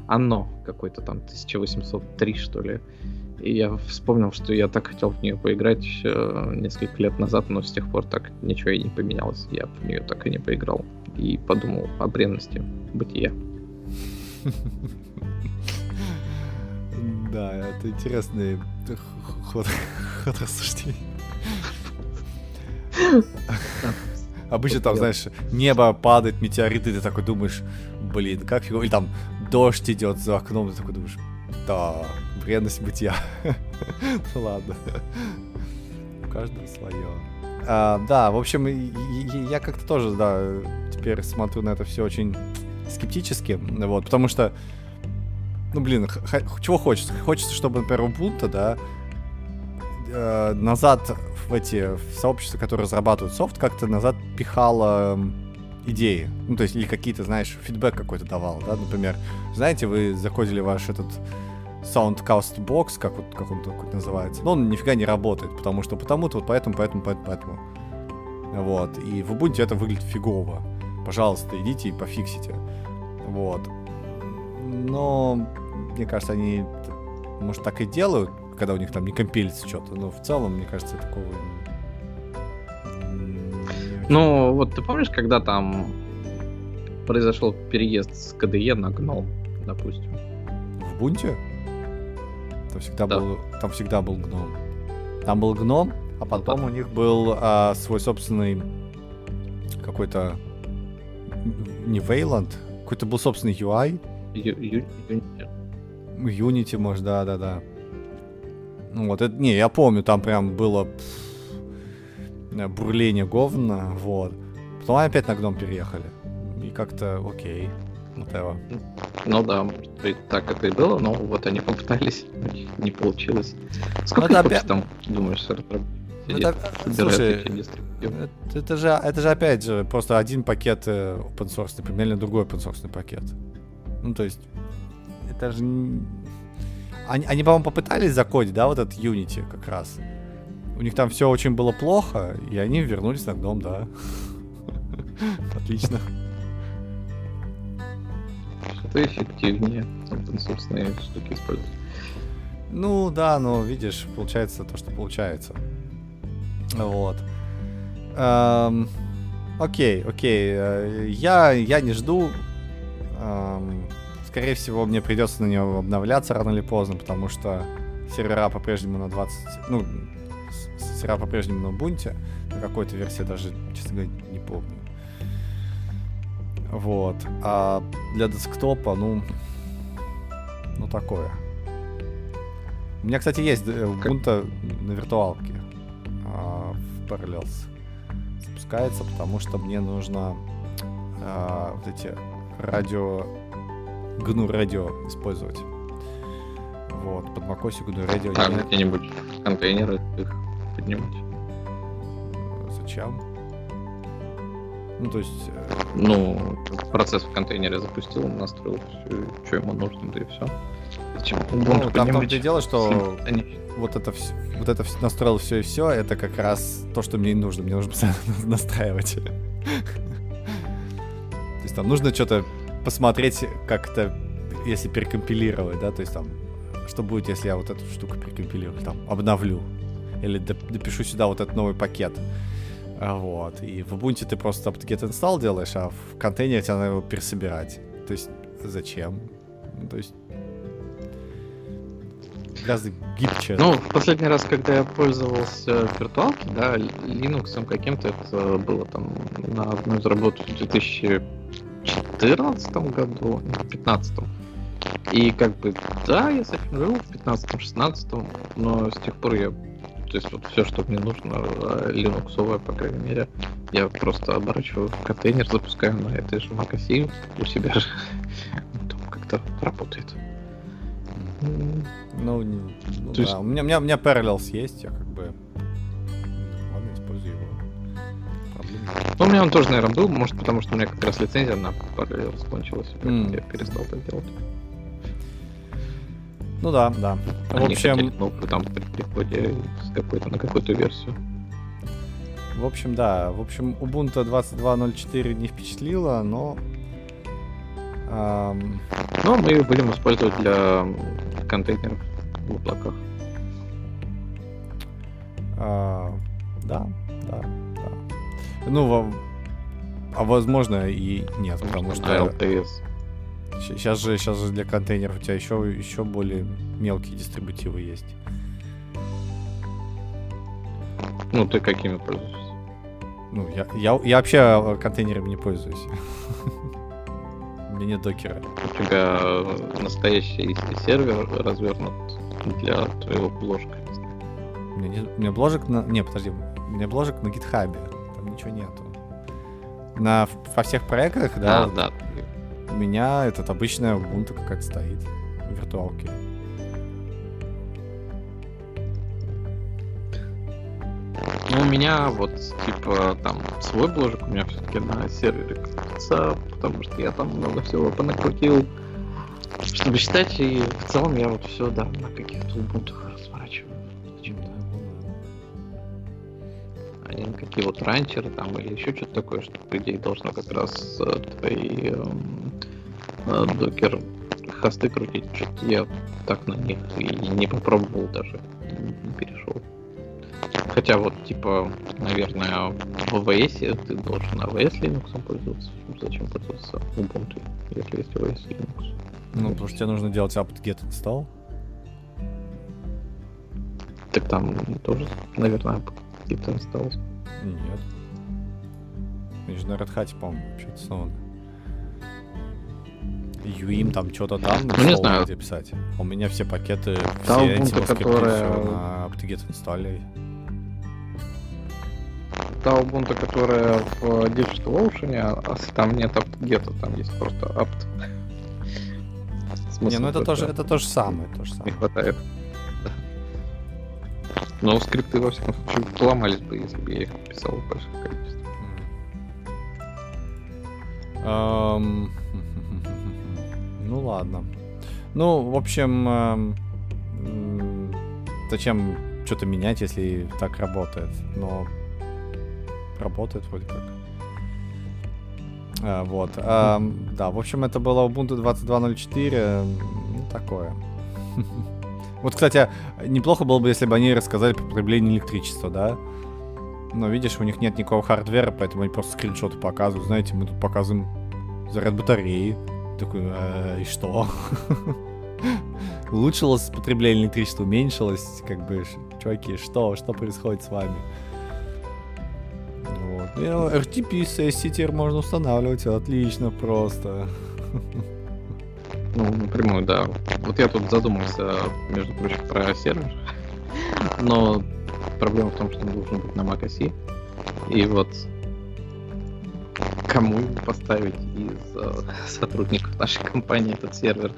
оно какой-то там 1803, что ли. И я вспомнил, что я так хотел в нее поиграть э, несколько лет назад, но с тех пор так ничего и не поменялось. Я в нее так и не поиграл. И подумал о бренности бытия. Да, это интересный ход, ход рассуждений. Обычно там, знаешь, небо падает, метеориты, ты такой думаешь, блин, как фигово. Или там дождь идет за окном, ты такой думаешь, да, бренность бытия. ну ладно. У каждого свое. А, да, в общем, я как-то тоже, да, теперь смотрю на это все очень скептически, вот, потому что, ну, блин, чего хочется? Хочется, чтобы, например, Ubuntu, да, э, назад в эти в сообщества, которые разрабатывают софт, как-то назад пихала идеи. Ну, то есть, или какие-то, знаешь, фидбэк какой-то давал, да, например. Знаете, вы заходили ваш этот Soundcast Box, как, вот, как он такой называется, но он нифига не работает, потому что потому-то, вот поэтому, поэтому, поэтому, поэтому. Вот. И в Ubuntu это выглядит фигово. Пожалуйста, идите и пофиксите. Вот. Но мне кажется, они, может, так и делают, когда у них там не компилится что-то, но в целом, мне кажется, такого... Ну, вот ты помнишь, когда там произошел переезд с KDE на GNOME, допустим? В Бунте? Там всегда, Да. был, там всегда был гном. Там был гном, а потом да. у них был а, свой собственный какой-то не Wayland, какой-то был собственный UI, Ю- ю- ю- Unity, может, да, да, да. Ну вот, это, не, я помню, там прям было э, бурление говна, вот. Потом опять на гном переехали. И как-то окей. whatever. Ну да, может быть, так это и было, но вот они попытались, не получилось. Сколько это их вообще опять- там, думаешь, разработчиков Ну, сидит, это- собирает слушай? Это, это же, это же опять же просто один пакет э, open source, примерно другой open source пакет. Ну, то есть, это же... Они, они по-моему, попытались закодить, да, вот этот Unity как раз. У них там все очень было плохо, и они вернулись на гном, да. Отлично. Что эффективнее open-source штуки использовать. Ну да, но видишь, получается то, что получается. Вот. Эм, окей, окей. э, Я, я не жду. Эм, скорее всего, мне придется на него обновляться рано или поздно, потому что сервера по-прежнему на 20... Ну, сервера по-прежнему на бунте. На какой-то версии даже, честно говоря, не помню. Вот. А для десктопа, ну... Ну, такое. У меня, кстати, есть э, Ubuntu на виртуалке а, в Parallels. Запускается, потому что мне нужно а, вот эти радио GNU радио использовать. Вот, под macOS GNU радио А не- где-нибудь контейнеры их поднимать? Зачем? Ну, то есть... э, Ну, процесс в контейнере запустил, настроил все, что ему нужно, да и все. Зачем? Ну, там и поднимать? дело, что вот это все, вот это вс- настроил все и все, это как раз то, что мне и нужно. Мне нужно постоянно настраивать. То есть там нужно что-то посмотреть, как это, если перекомпилировать, да, то есть там, что будет, если я вот эту штуку перекомпилирую, там, обновлю. Или доп- допишу сюда вот этот новый пакет. А, Вот. И в Ubuntu ты просто apt-get install делаешь, а в контейнере тебе надо его пересобирать. То есть зачем? Ну, то есть гораздо гибче. Ну, последний раз, когда я пользовался виртуалки, да, Linux каким-то, это было там на одну из работ в 2014 году, не, в 2015. И как бы, да, я с этим жил в 15-16, но с тех пор я, то есть вот все, что мне нужно, э, линуксовое, по крайней мере, я просто оборачиваю в контейнер, запускаю на этой же macOS у себя же. Там как-то работает. Ну, ну да. есть- У, меня, у, меня, у меня Parallels есть, я как бы... Ну, у меня он тоже, наверное, был, может, потому что у меня как раз лицензия на Parallels кончилась, и поэтому М. я перестал так делать. Ну да, да. В Они хотели общем, кнопку там при переходе с какой-то на какую-то версию. в общем, да. В общем, Ubuntu 22.04 не впечатлило, но... ам, Но мы ее будем использовать для контейнеров в облаках. да, да, да. Ну, а возможно и нет, потому что LTS. сейчас же, сейчас же для контейнеров у тебя еще, еще более мелкие дистрибутивы есть. Ну, ты какими пользуешься? Ну, я, я, я вообще э, контейнерами не пользуюсь. У меня нет докера. У тебя э, настоящий сервер развернут для твоего бложка. У меня, не- у меня бложек на... Не, подожди. У меня бложек на гитхабе. Ничего нету. На, во всех проектах, да, Да, да. у меня этот обычная Ubuntu какая-то стоит. В виртуалке. Ну, у меня вот, типа, там, свой бложек у меня все-таки на сервере крутится, потому что я там много всего понакрутил, чтобы считать, и в целом я вот все, да, на каких-то убунтах разворачиваю. А не на какие вот ранчеры там или еще что-то такое, что, по идее, должно как раз э, твои эм, э, докер хосты крутить, что-то я так на них и не попробовал даже, не перешел. Хотя вот, типа, наверное, в AWS ты должен AWS Linux пользоваться. Зачем пользоваться Ubuntu, если есть AWS Linux? Ну, потому что тебе нужно делать apt-get install. Так там тоже, наверное, apt-get install. Нет. Они же на Hat, по-моему, вообще основаны. UIM там что-то там ну, не знаю. где писать. У меня все пакеты, все Ubuntu, которая... на apt-get install. Та Ubuntu, которая в Digital Ocean, а там нет apt-get, там есть просто apt. Не, ну это тоже, это то же самое, то же самое. Не хватает. Но скрипты, во всяком случае, поломались бы, если бы я их писал в больших количествах. Um, ну ладно. Ну, в общем, зачем что-то менять, если так работает? Но работает вроде как. А, вот. А, да, в общем, это было Ubuntu 22.04. Ну, такое. Вот, кстати, неплохо было бы, если бы они рассказали про потребление электричества, да? Но видишь, у них нет никакого хардвера, поэтому они просто скриншоты показывают. Знаете, мы тут показываем заряд батареи. Такой, э, и что? Улучшилось потребление электричества, уменьшилось, как бы, чуваки, что? Что происходит с вами? Вот. Ну, RTP сессии можно устанавливать, отлично просто. Ну, напрямую, да. Вот я тут задумался, между прочим, про сервер. Но проблема в том, что он должен быть на macOS. И вот кому поставить из э, сотрудников нашей компании этот сервер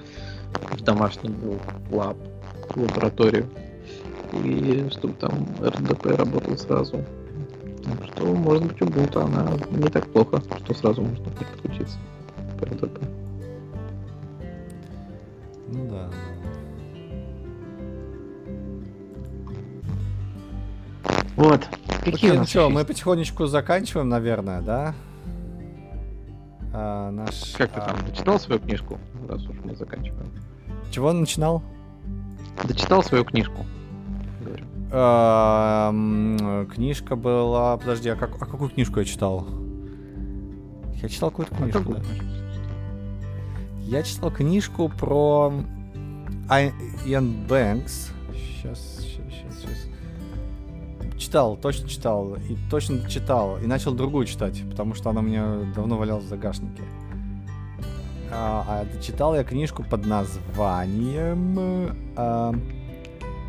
в домашнюю лаб, лабораторию. И чтобы там RDP работал сразу. Так что, может быть, Ubuntu она не так плохо, что сразу можно подключиться к RDP. Ну да. Вот. Какие Окей, ну что, мы потихонечку заканчиваем, наверное, да? А, наш... Как ты там, дочитал свою книжку, раз уж мы заканчиваем? Чего он начинал? Дочитал свою книжку. А, книжка была... Подожди, а, как... а какую книжку я читал? Я читал какую-то а книжку, а да. Я читал книжку про Иэн Бэнкс. Сейчас, сейчас, сейчас. Читал, точно читал. И точно читал. И начал другую читать, потому что она у меня давно валялась в загашнике. А, а дочитал я книжку под названием а,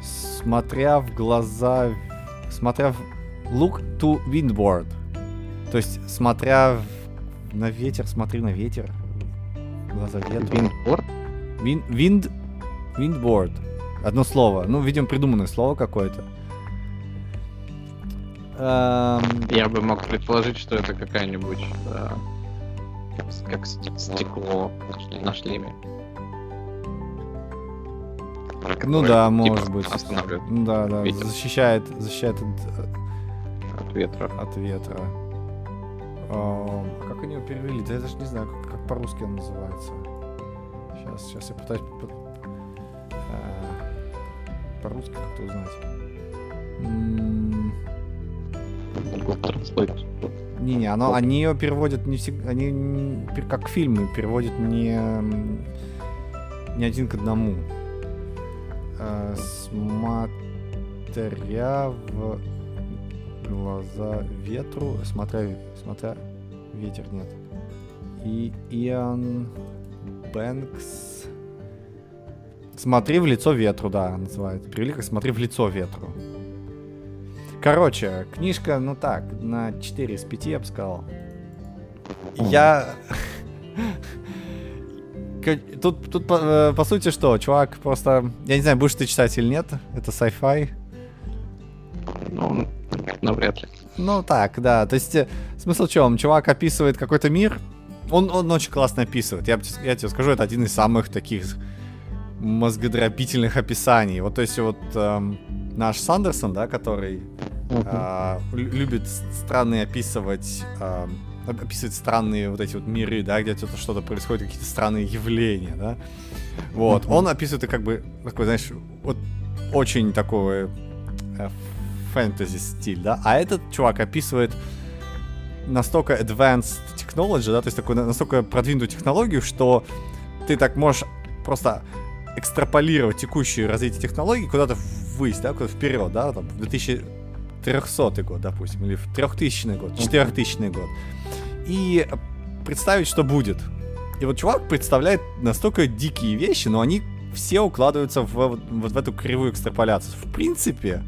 «Смотря в глаза...» Смотря в... Look to windward. То есть, смотря в... на ветер, смотри на ветер глаза ветра. Windward? Win, wind, windward. Одно слово. Ну, видимо, придуманное слово какое-то. Эм... Я бы мог предположить, что это какая-нибудь э, как стекло на шлеме. Ну да, типа, может быть. Да, да, ветер. защищает, защищает от, от ветра. От ветра. А, как они его перевели? Да я даже не знаю, как, как по-русски он называется. Сейчас, сейчас я пытаюсь по, а, по-русски как-то узнать. Не-не, оно, они ее переводят не всегда, они как фильмы переводят не, не один к одному. А, смотря в глаза ветру, смотря, смотря ветер нет. И Иоанн Бэнкс. Смотри в лицо ветру, да, называется. Перевели как смотри в лицо ветру. Короче, книжка, ну так, на 4 из 5, я бы сказал. Я... Тут, тут по, э, по сути что, чувак просто... Я не знаю, будешь ты читать или нет, это sci-fi. Ну, навряд ли. Ну так, да. То есть э, смысл в чем? Чувак описывает какой-то мир. Он, он очень классно описывает. Я, я тебе скажу, это один из самых таких мозгодробительных описаний. Вот то есть вот эм, наш Сандерсон, да, который э, любит странные описывать э, описывает странные вот эти вот миры, да, где что-то что-то происходит, какие-то странные явления, да. Вот, он описывает это как бы такой, знаешь, вот очень такой э, фэнтези стиль, да, а этот чувак описывает настолько advanced technology, да, то есть такую настолько продвинутую технологию, что ты так можешь просто экстраполировать текущее развитие технологий куда-то ввысь, да, куда-то вперед, да, там, в 2300 год, допустим, или в 3000 год, 4000 год. И представить, что будет. И вот чувак представляет настолько дикие вещи, но они все укладываются в, вот в эту кривую экстраполяцию. В принципе,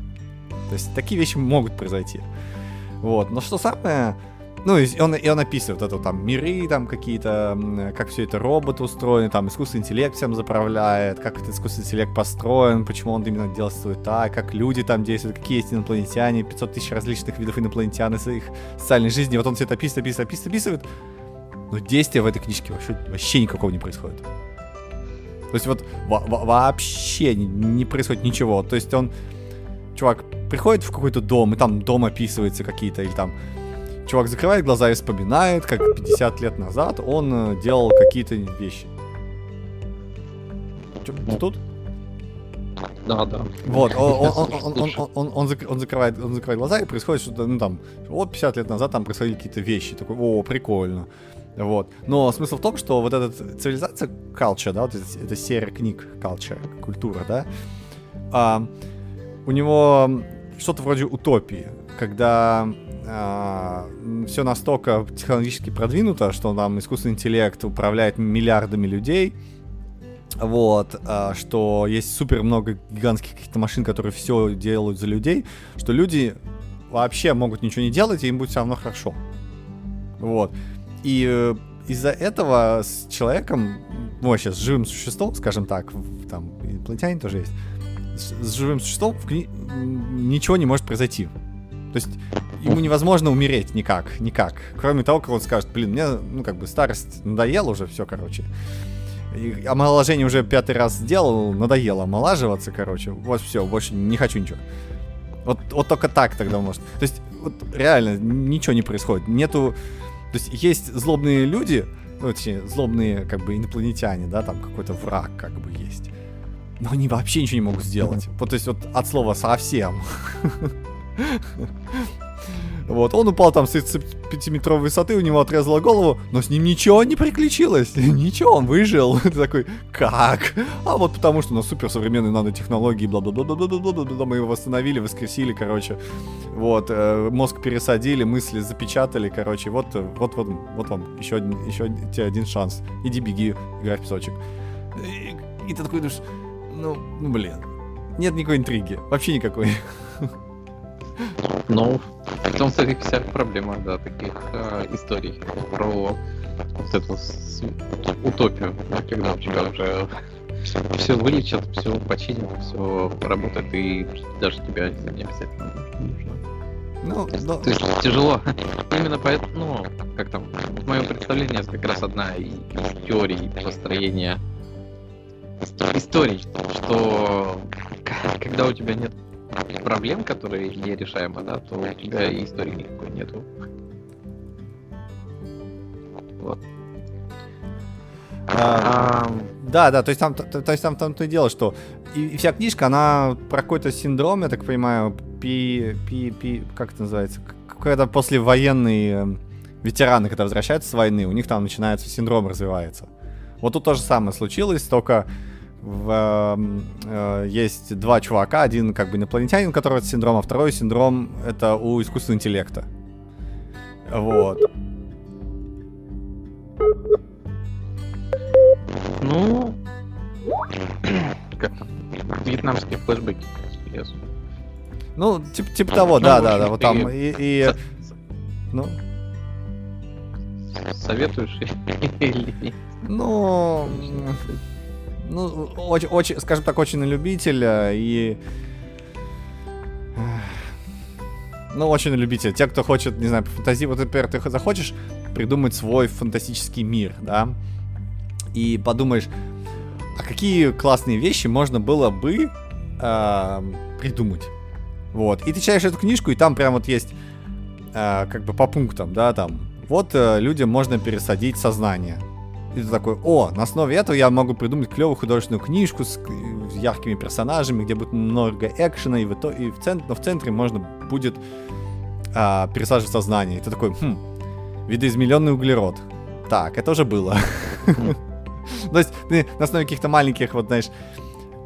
то есть такие вещи могут произойти. Вот. Но что самое ну, и он, и он описывает это там миры там какие-то, как все это роботы устроены, там искусственный интеллект всем заправляет, как этот искусственный интеллект построен, почему он именно действует так, как люди там действуют, какие есть инопланетяне, 500 тысяч различных видов инопланетян из их социальной жизни. Вот он все это описывает, описывает, описывает, описывает. Но действия в этой книжке вообще, вообще никакого не происходит. То есть вот вообще не происходит ничего. То есть он, чувак, приходит в какой-то дом, и там дом описывается какие-то, или там Чувак закрывает глаза и вспоминает, как 50 лет назад он э, делал какие-то вещи. Че, ты тут? Да, да. Вот, он, он, он, он, он, он, он, закрывает, он закрывает глаза, и происходит что-то, ну там, вот 50 лет назад там происходили какие-то вещи. Такой, о, прикольно. Вот. Но смысл в том, что вот эта цивилизация culture, да, вот это, это серия книг culture, культура, да, а, у него что-то вроде утопии, когда а, все настолько технологически продвинуто, что нам искусственный интеллект управляет миллиардами людей, вот, а, что есть супер много гигантских каких-то машин, которые все делают за людей, что люди вообще могут ничего не делать, и им будет все равно хорошо. Вот. И э, из-за этого с человеком, ну, вообще, с живым существом, скажем так, там, инопланетяне тоже есть, с, живым существом ничего не может произойти. То есть ему невозможно умереть никак, никак. Кроме того, как он скажет, блин, мне, ну, как бы старость надоела уже все, короче. И омоложение уже пятый раз сделал, надоело омолаживаться, короче. Вот все, больше не хочу ничего. Вот, вот только так тогда может. То есть, вот реально, ничего не происходит. Нету... То есть, есть злобные люди, ну, точнее, злобные, как бы, инопланетяне, да, там какой-то враг, как бы, есть. Но они вообще ничего не могут сделать. Вот, то есть, вот от слова совсем. Вот, он упал там с 35-метровой высоты, у него отрезало голову, но с ним ничего не приключилось. Ничего, он выжил. Ты такой, как? А вот потому что у нас суперсовременные нанотехнологии, бла-бла-бла-бла-бла-бла-бла, мы его восстановили, воскресили, короче. Вот, э, мозг пересадили, мысли запечатали, короче. Вот, вот, вот, вот вам еще один, еще тебе один шанс. Иди беги, играй в песочек. И, и ты такой думаешь, ну, ну, блин, нет никакой интриги, вообще никакой. Ну, в том то вся проблема, да, таких э, историй про вот эту с, утопию, да, когда у тебя уже все вылечат, все починят, все работает, и даже тебя не обязательно нужно. Ну, но... то есть тяжело. Именно поэтому, ну, как там, в моем представлении это как раз одна из теорий построения историй, что когда у тебя нет проблем, которые нерешаемы, да, то у тебя и истории никакой нету. Вот. А, а, да, да, то есть там, то, то есть там, там то и дело, что и, и вся книжка, она про какой-то синдром, я так понимаю, пи, пи, пи, как это называется, когда послевоенные эм, ветераны, когда возвращаются с войны, у них там начинается синдром развивается. Вот тут то же самое случилось, только в, э, есть два чувака, один как бы инопланетянин, у которого это синдром, а второй синдром это у искусственного интеллекта. Вот. Ну, как вьетнамские флешбеки. Ну, типа, типа того, да, да, да, вот там и, и ну. Советуешь или Ну, ну, очень, очень, скажем так, очень на любителя и... Ну, очень на любителя. Те, кто хочет, не знаю, фантазии, вот, например, ты захочешь придумать свой фантастический мир, да, и подумаешь, а какие классные вещи можно было бы э, придумать. Вот. И ты читаешь эту книжку, и там прям вот есть э, как бы по пунктам, да, там вот э, людям можно пересадить сознание. И ты такой, о, на основе этого я могу придумать клевую художественную книжку с, яркими персонажами, где будет много экшена, и в, итоге, и в, центре, но в центре можно будет а, пересаживать сознание. И ты такой, хм, видоизмененный углерод. Так, это уже было. То есть ты на основе каких-то маленьких, вот знаешь,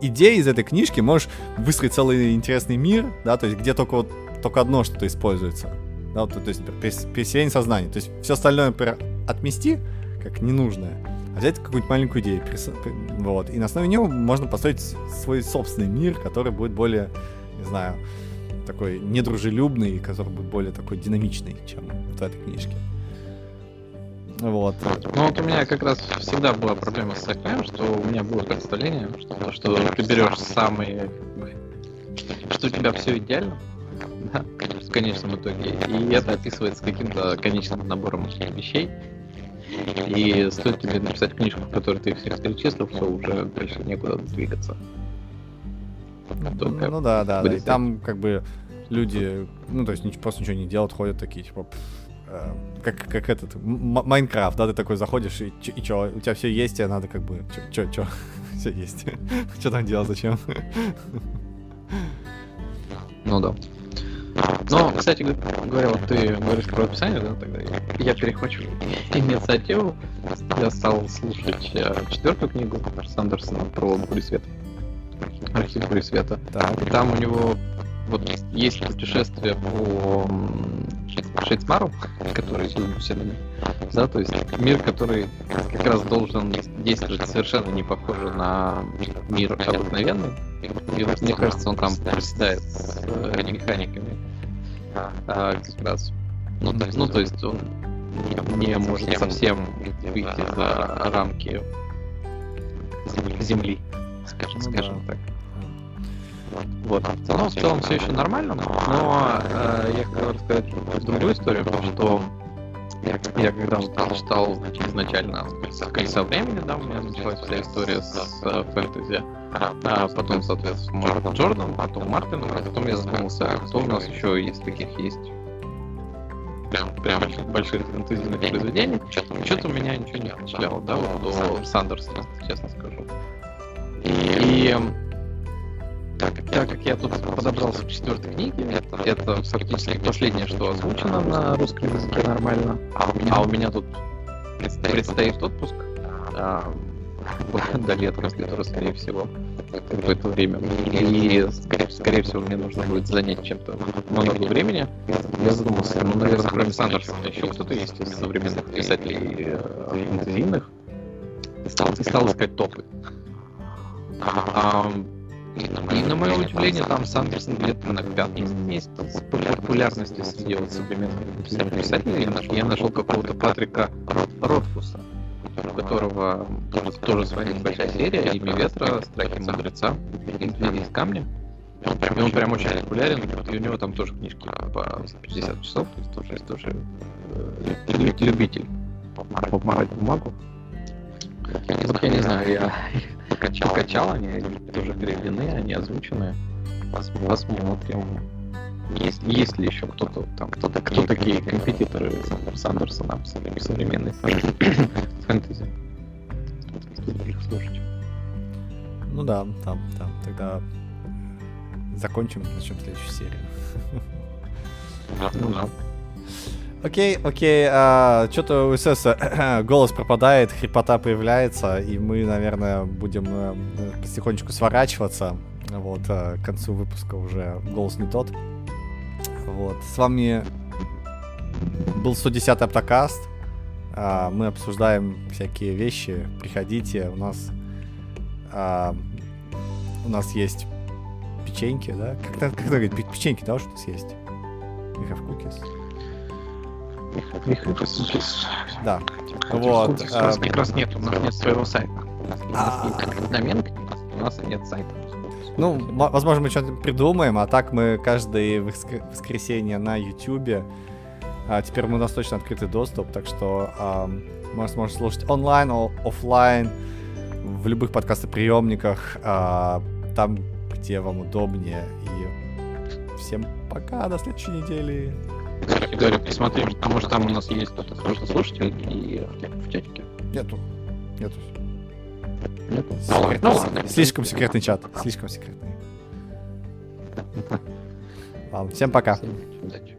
идей из этой книжки можешь выстроить целый интересный мир, да, то есть где только вот только одно что-то используется. Да, вот, то есть переселение сознания. То есть все остальное, отмести, как ненужное, а взять какую-нибудь маленькую идею, вот, и на основе нее можно построить свой собственный мир, который будет более, не знаю, такой недружелюбный, который будет более такой динамичный, чем в этой книжке. Вот. Ну вот у меня как раз всегда была проблема с таким, что у меня было представление, что, что ты берешь самые... что у тебя все идеально, да, в конечном итоге, и это описывается каким-то конечным набором вещей, и стоит тебе написать книжку, в которой ты всех перечислил, все, уже дальше некуда двигаться. Только ну да, да, да. И там как бы люди, ну то есть просто ничего не делают, ходят такие, типа, э, как, как этот, Майнкрафт, да, ты такой заходишь, и, и чё, у тебя все есть, тебе надо как бы, чё, чё, чё, все есть. что там делать, зачем? ну да. Но, кстати говоря, вот ты говоришь про описание, да, тогда я перехвачу инициативу. Я стал слушать э, четвертую книгу Сандерсона про Бурю Света. Архив Бурю Света. Да. Там у него вот есть путешествие по Шейцмару, который сильно усиленный, да, то есть мир, который как раз должен действовать совершенно не похоже на мир обыкновенный. И вот мне кажется, он там проседает с э, механиками а, как раз. Ну, то есть, ну, то есть он не может совсем выйти за рамки земли, скажем, ну, скажем да. так. Вот. Но в целом все еще нормально, но э, я хотел рассказать другую историю, что я, я когда вот читал изначально «Колеса времени», да, у меня началась вся история с э, фэнтези, а потом, соответственно, Джордан, потом Мартин, а потом я задумался, а кто у нас еще из таких есть прям, прям больших, больших фэнтезийных произведений. Что-то меня ничего не впечатляло, да, вот до Сандерсона, честно скажу. И так, так как я тут подобрался к четвертой книге, это, фактически последнее, что озвучено на русском языке нормально. А у меня, а у меня тут предстоит, предстоит отпуск а, до лета, который, скорее всего, это время. И, скорее, скорее всего, мне нужно будет занять чем-то много времени. Я задумался, ну, наверное, кроме Сандерсона, еще кто-то есть из современных писателей фэнтезийных. И стал искать топы. А, и на мое, удивление, там Сандерсон где-то на пятом месте по популярности среди вот современных писателей. Я нашел, я нашел какого-то Патрика Ротфуса, у которого тоже, своя небольшая серия, «Имя ветра», «Страхи мудреца», «Медведи из камня». И он прям очень популярен, и у него там тоже книжки по 50 часов, то есть тоже, тоже э, любитель помарать бумагу. Вот я не знаю, я покачал, покачал они, они тоже переведены, они озвучены. Посмотрим. Есть, есть ли еще кто-то там, кто, -то, кто такие компетиторы Сандерсона современной фэнтези? слушать. Ну да, там, там, тогда закончим, начнем следующую серию. Ну да. Окей, окей, а, что-то у СС голос пропадает, хрипота появляется, и мы, наверное, будем а, потихонечку сворачиваться. Вот, а, к концу выпуска уже голос не тот. Вот, с вами был 110-й Аптокаст. А, мы обсуждаем всякие вещи. Приходите, у нас а, у нас есть печеньки, да? Как, как говорит, печеньки, да, что у нас есть? We have cookies. Да. Вот. Нас как раз нет, у нас нет своего сайта. У нас домен, у нас нет сайта. Ну, возможно, мы что-то придумаем, а так мы каждое воскресенье на YouTube. А теперь у нас точно открытый доступ, так что а, мы сможем слушать онлайн, офлайн, в любых подкастоприемниках, а, там, где вам удобнее. И всем пока, до следующей недели и говорю, смотри, потому а что там у нас есть кто-то сложный слушатель и в чатике. Нету. Нету. Нету. Ну, ну, ладно. Слишком секретный чат. Слишком секретный. Ладно, всем пока. Всем удачи.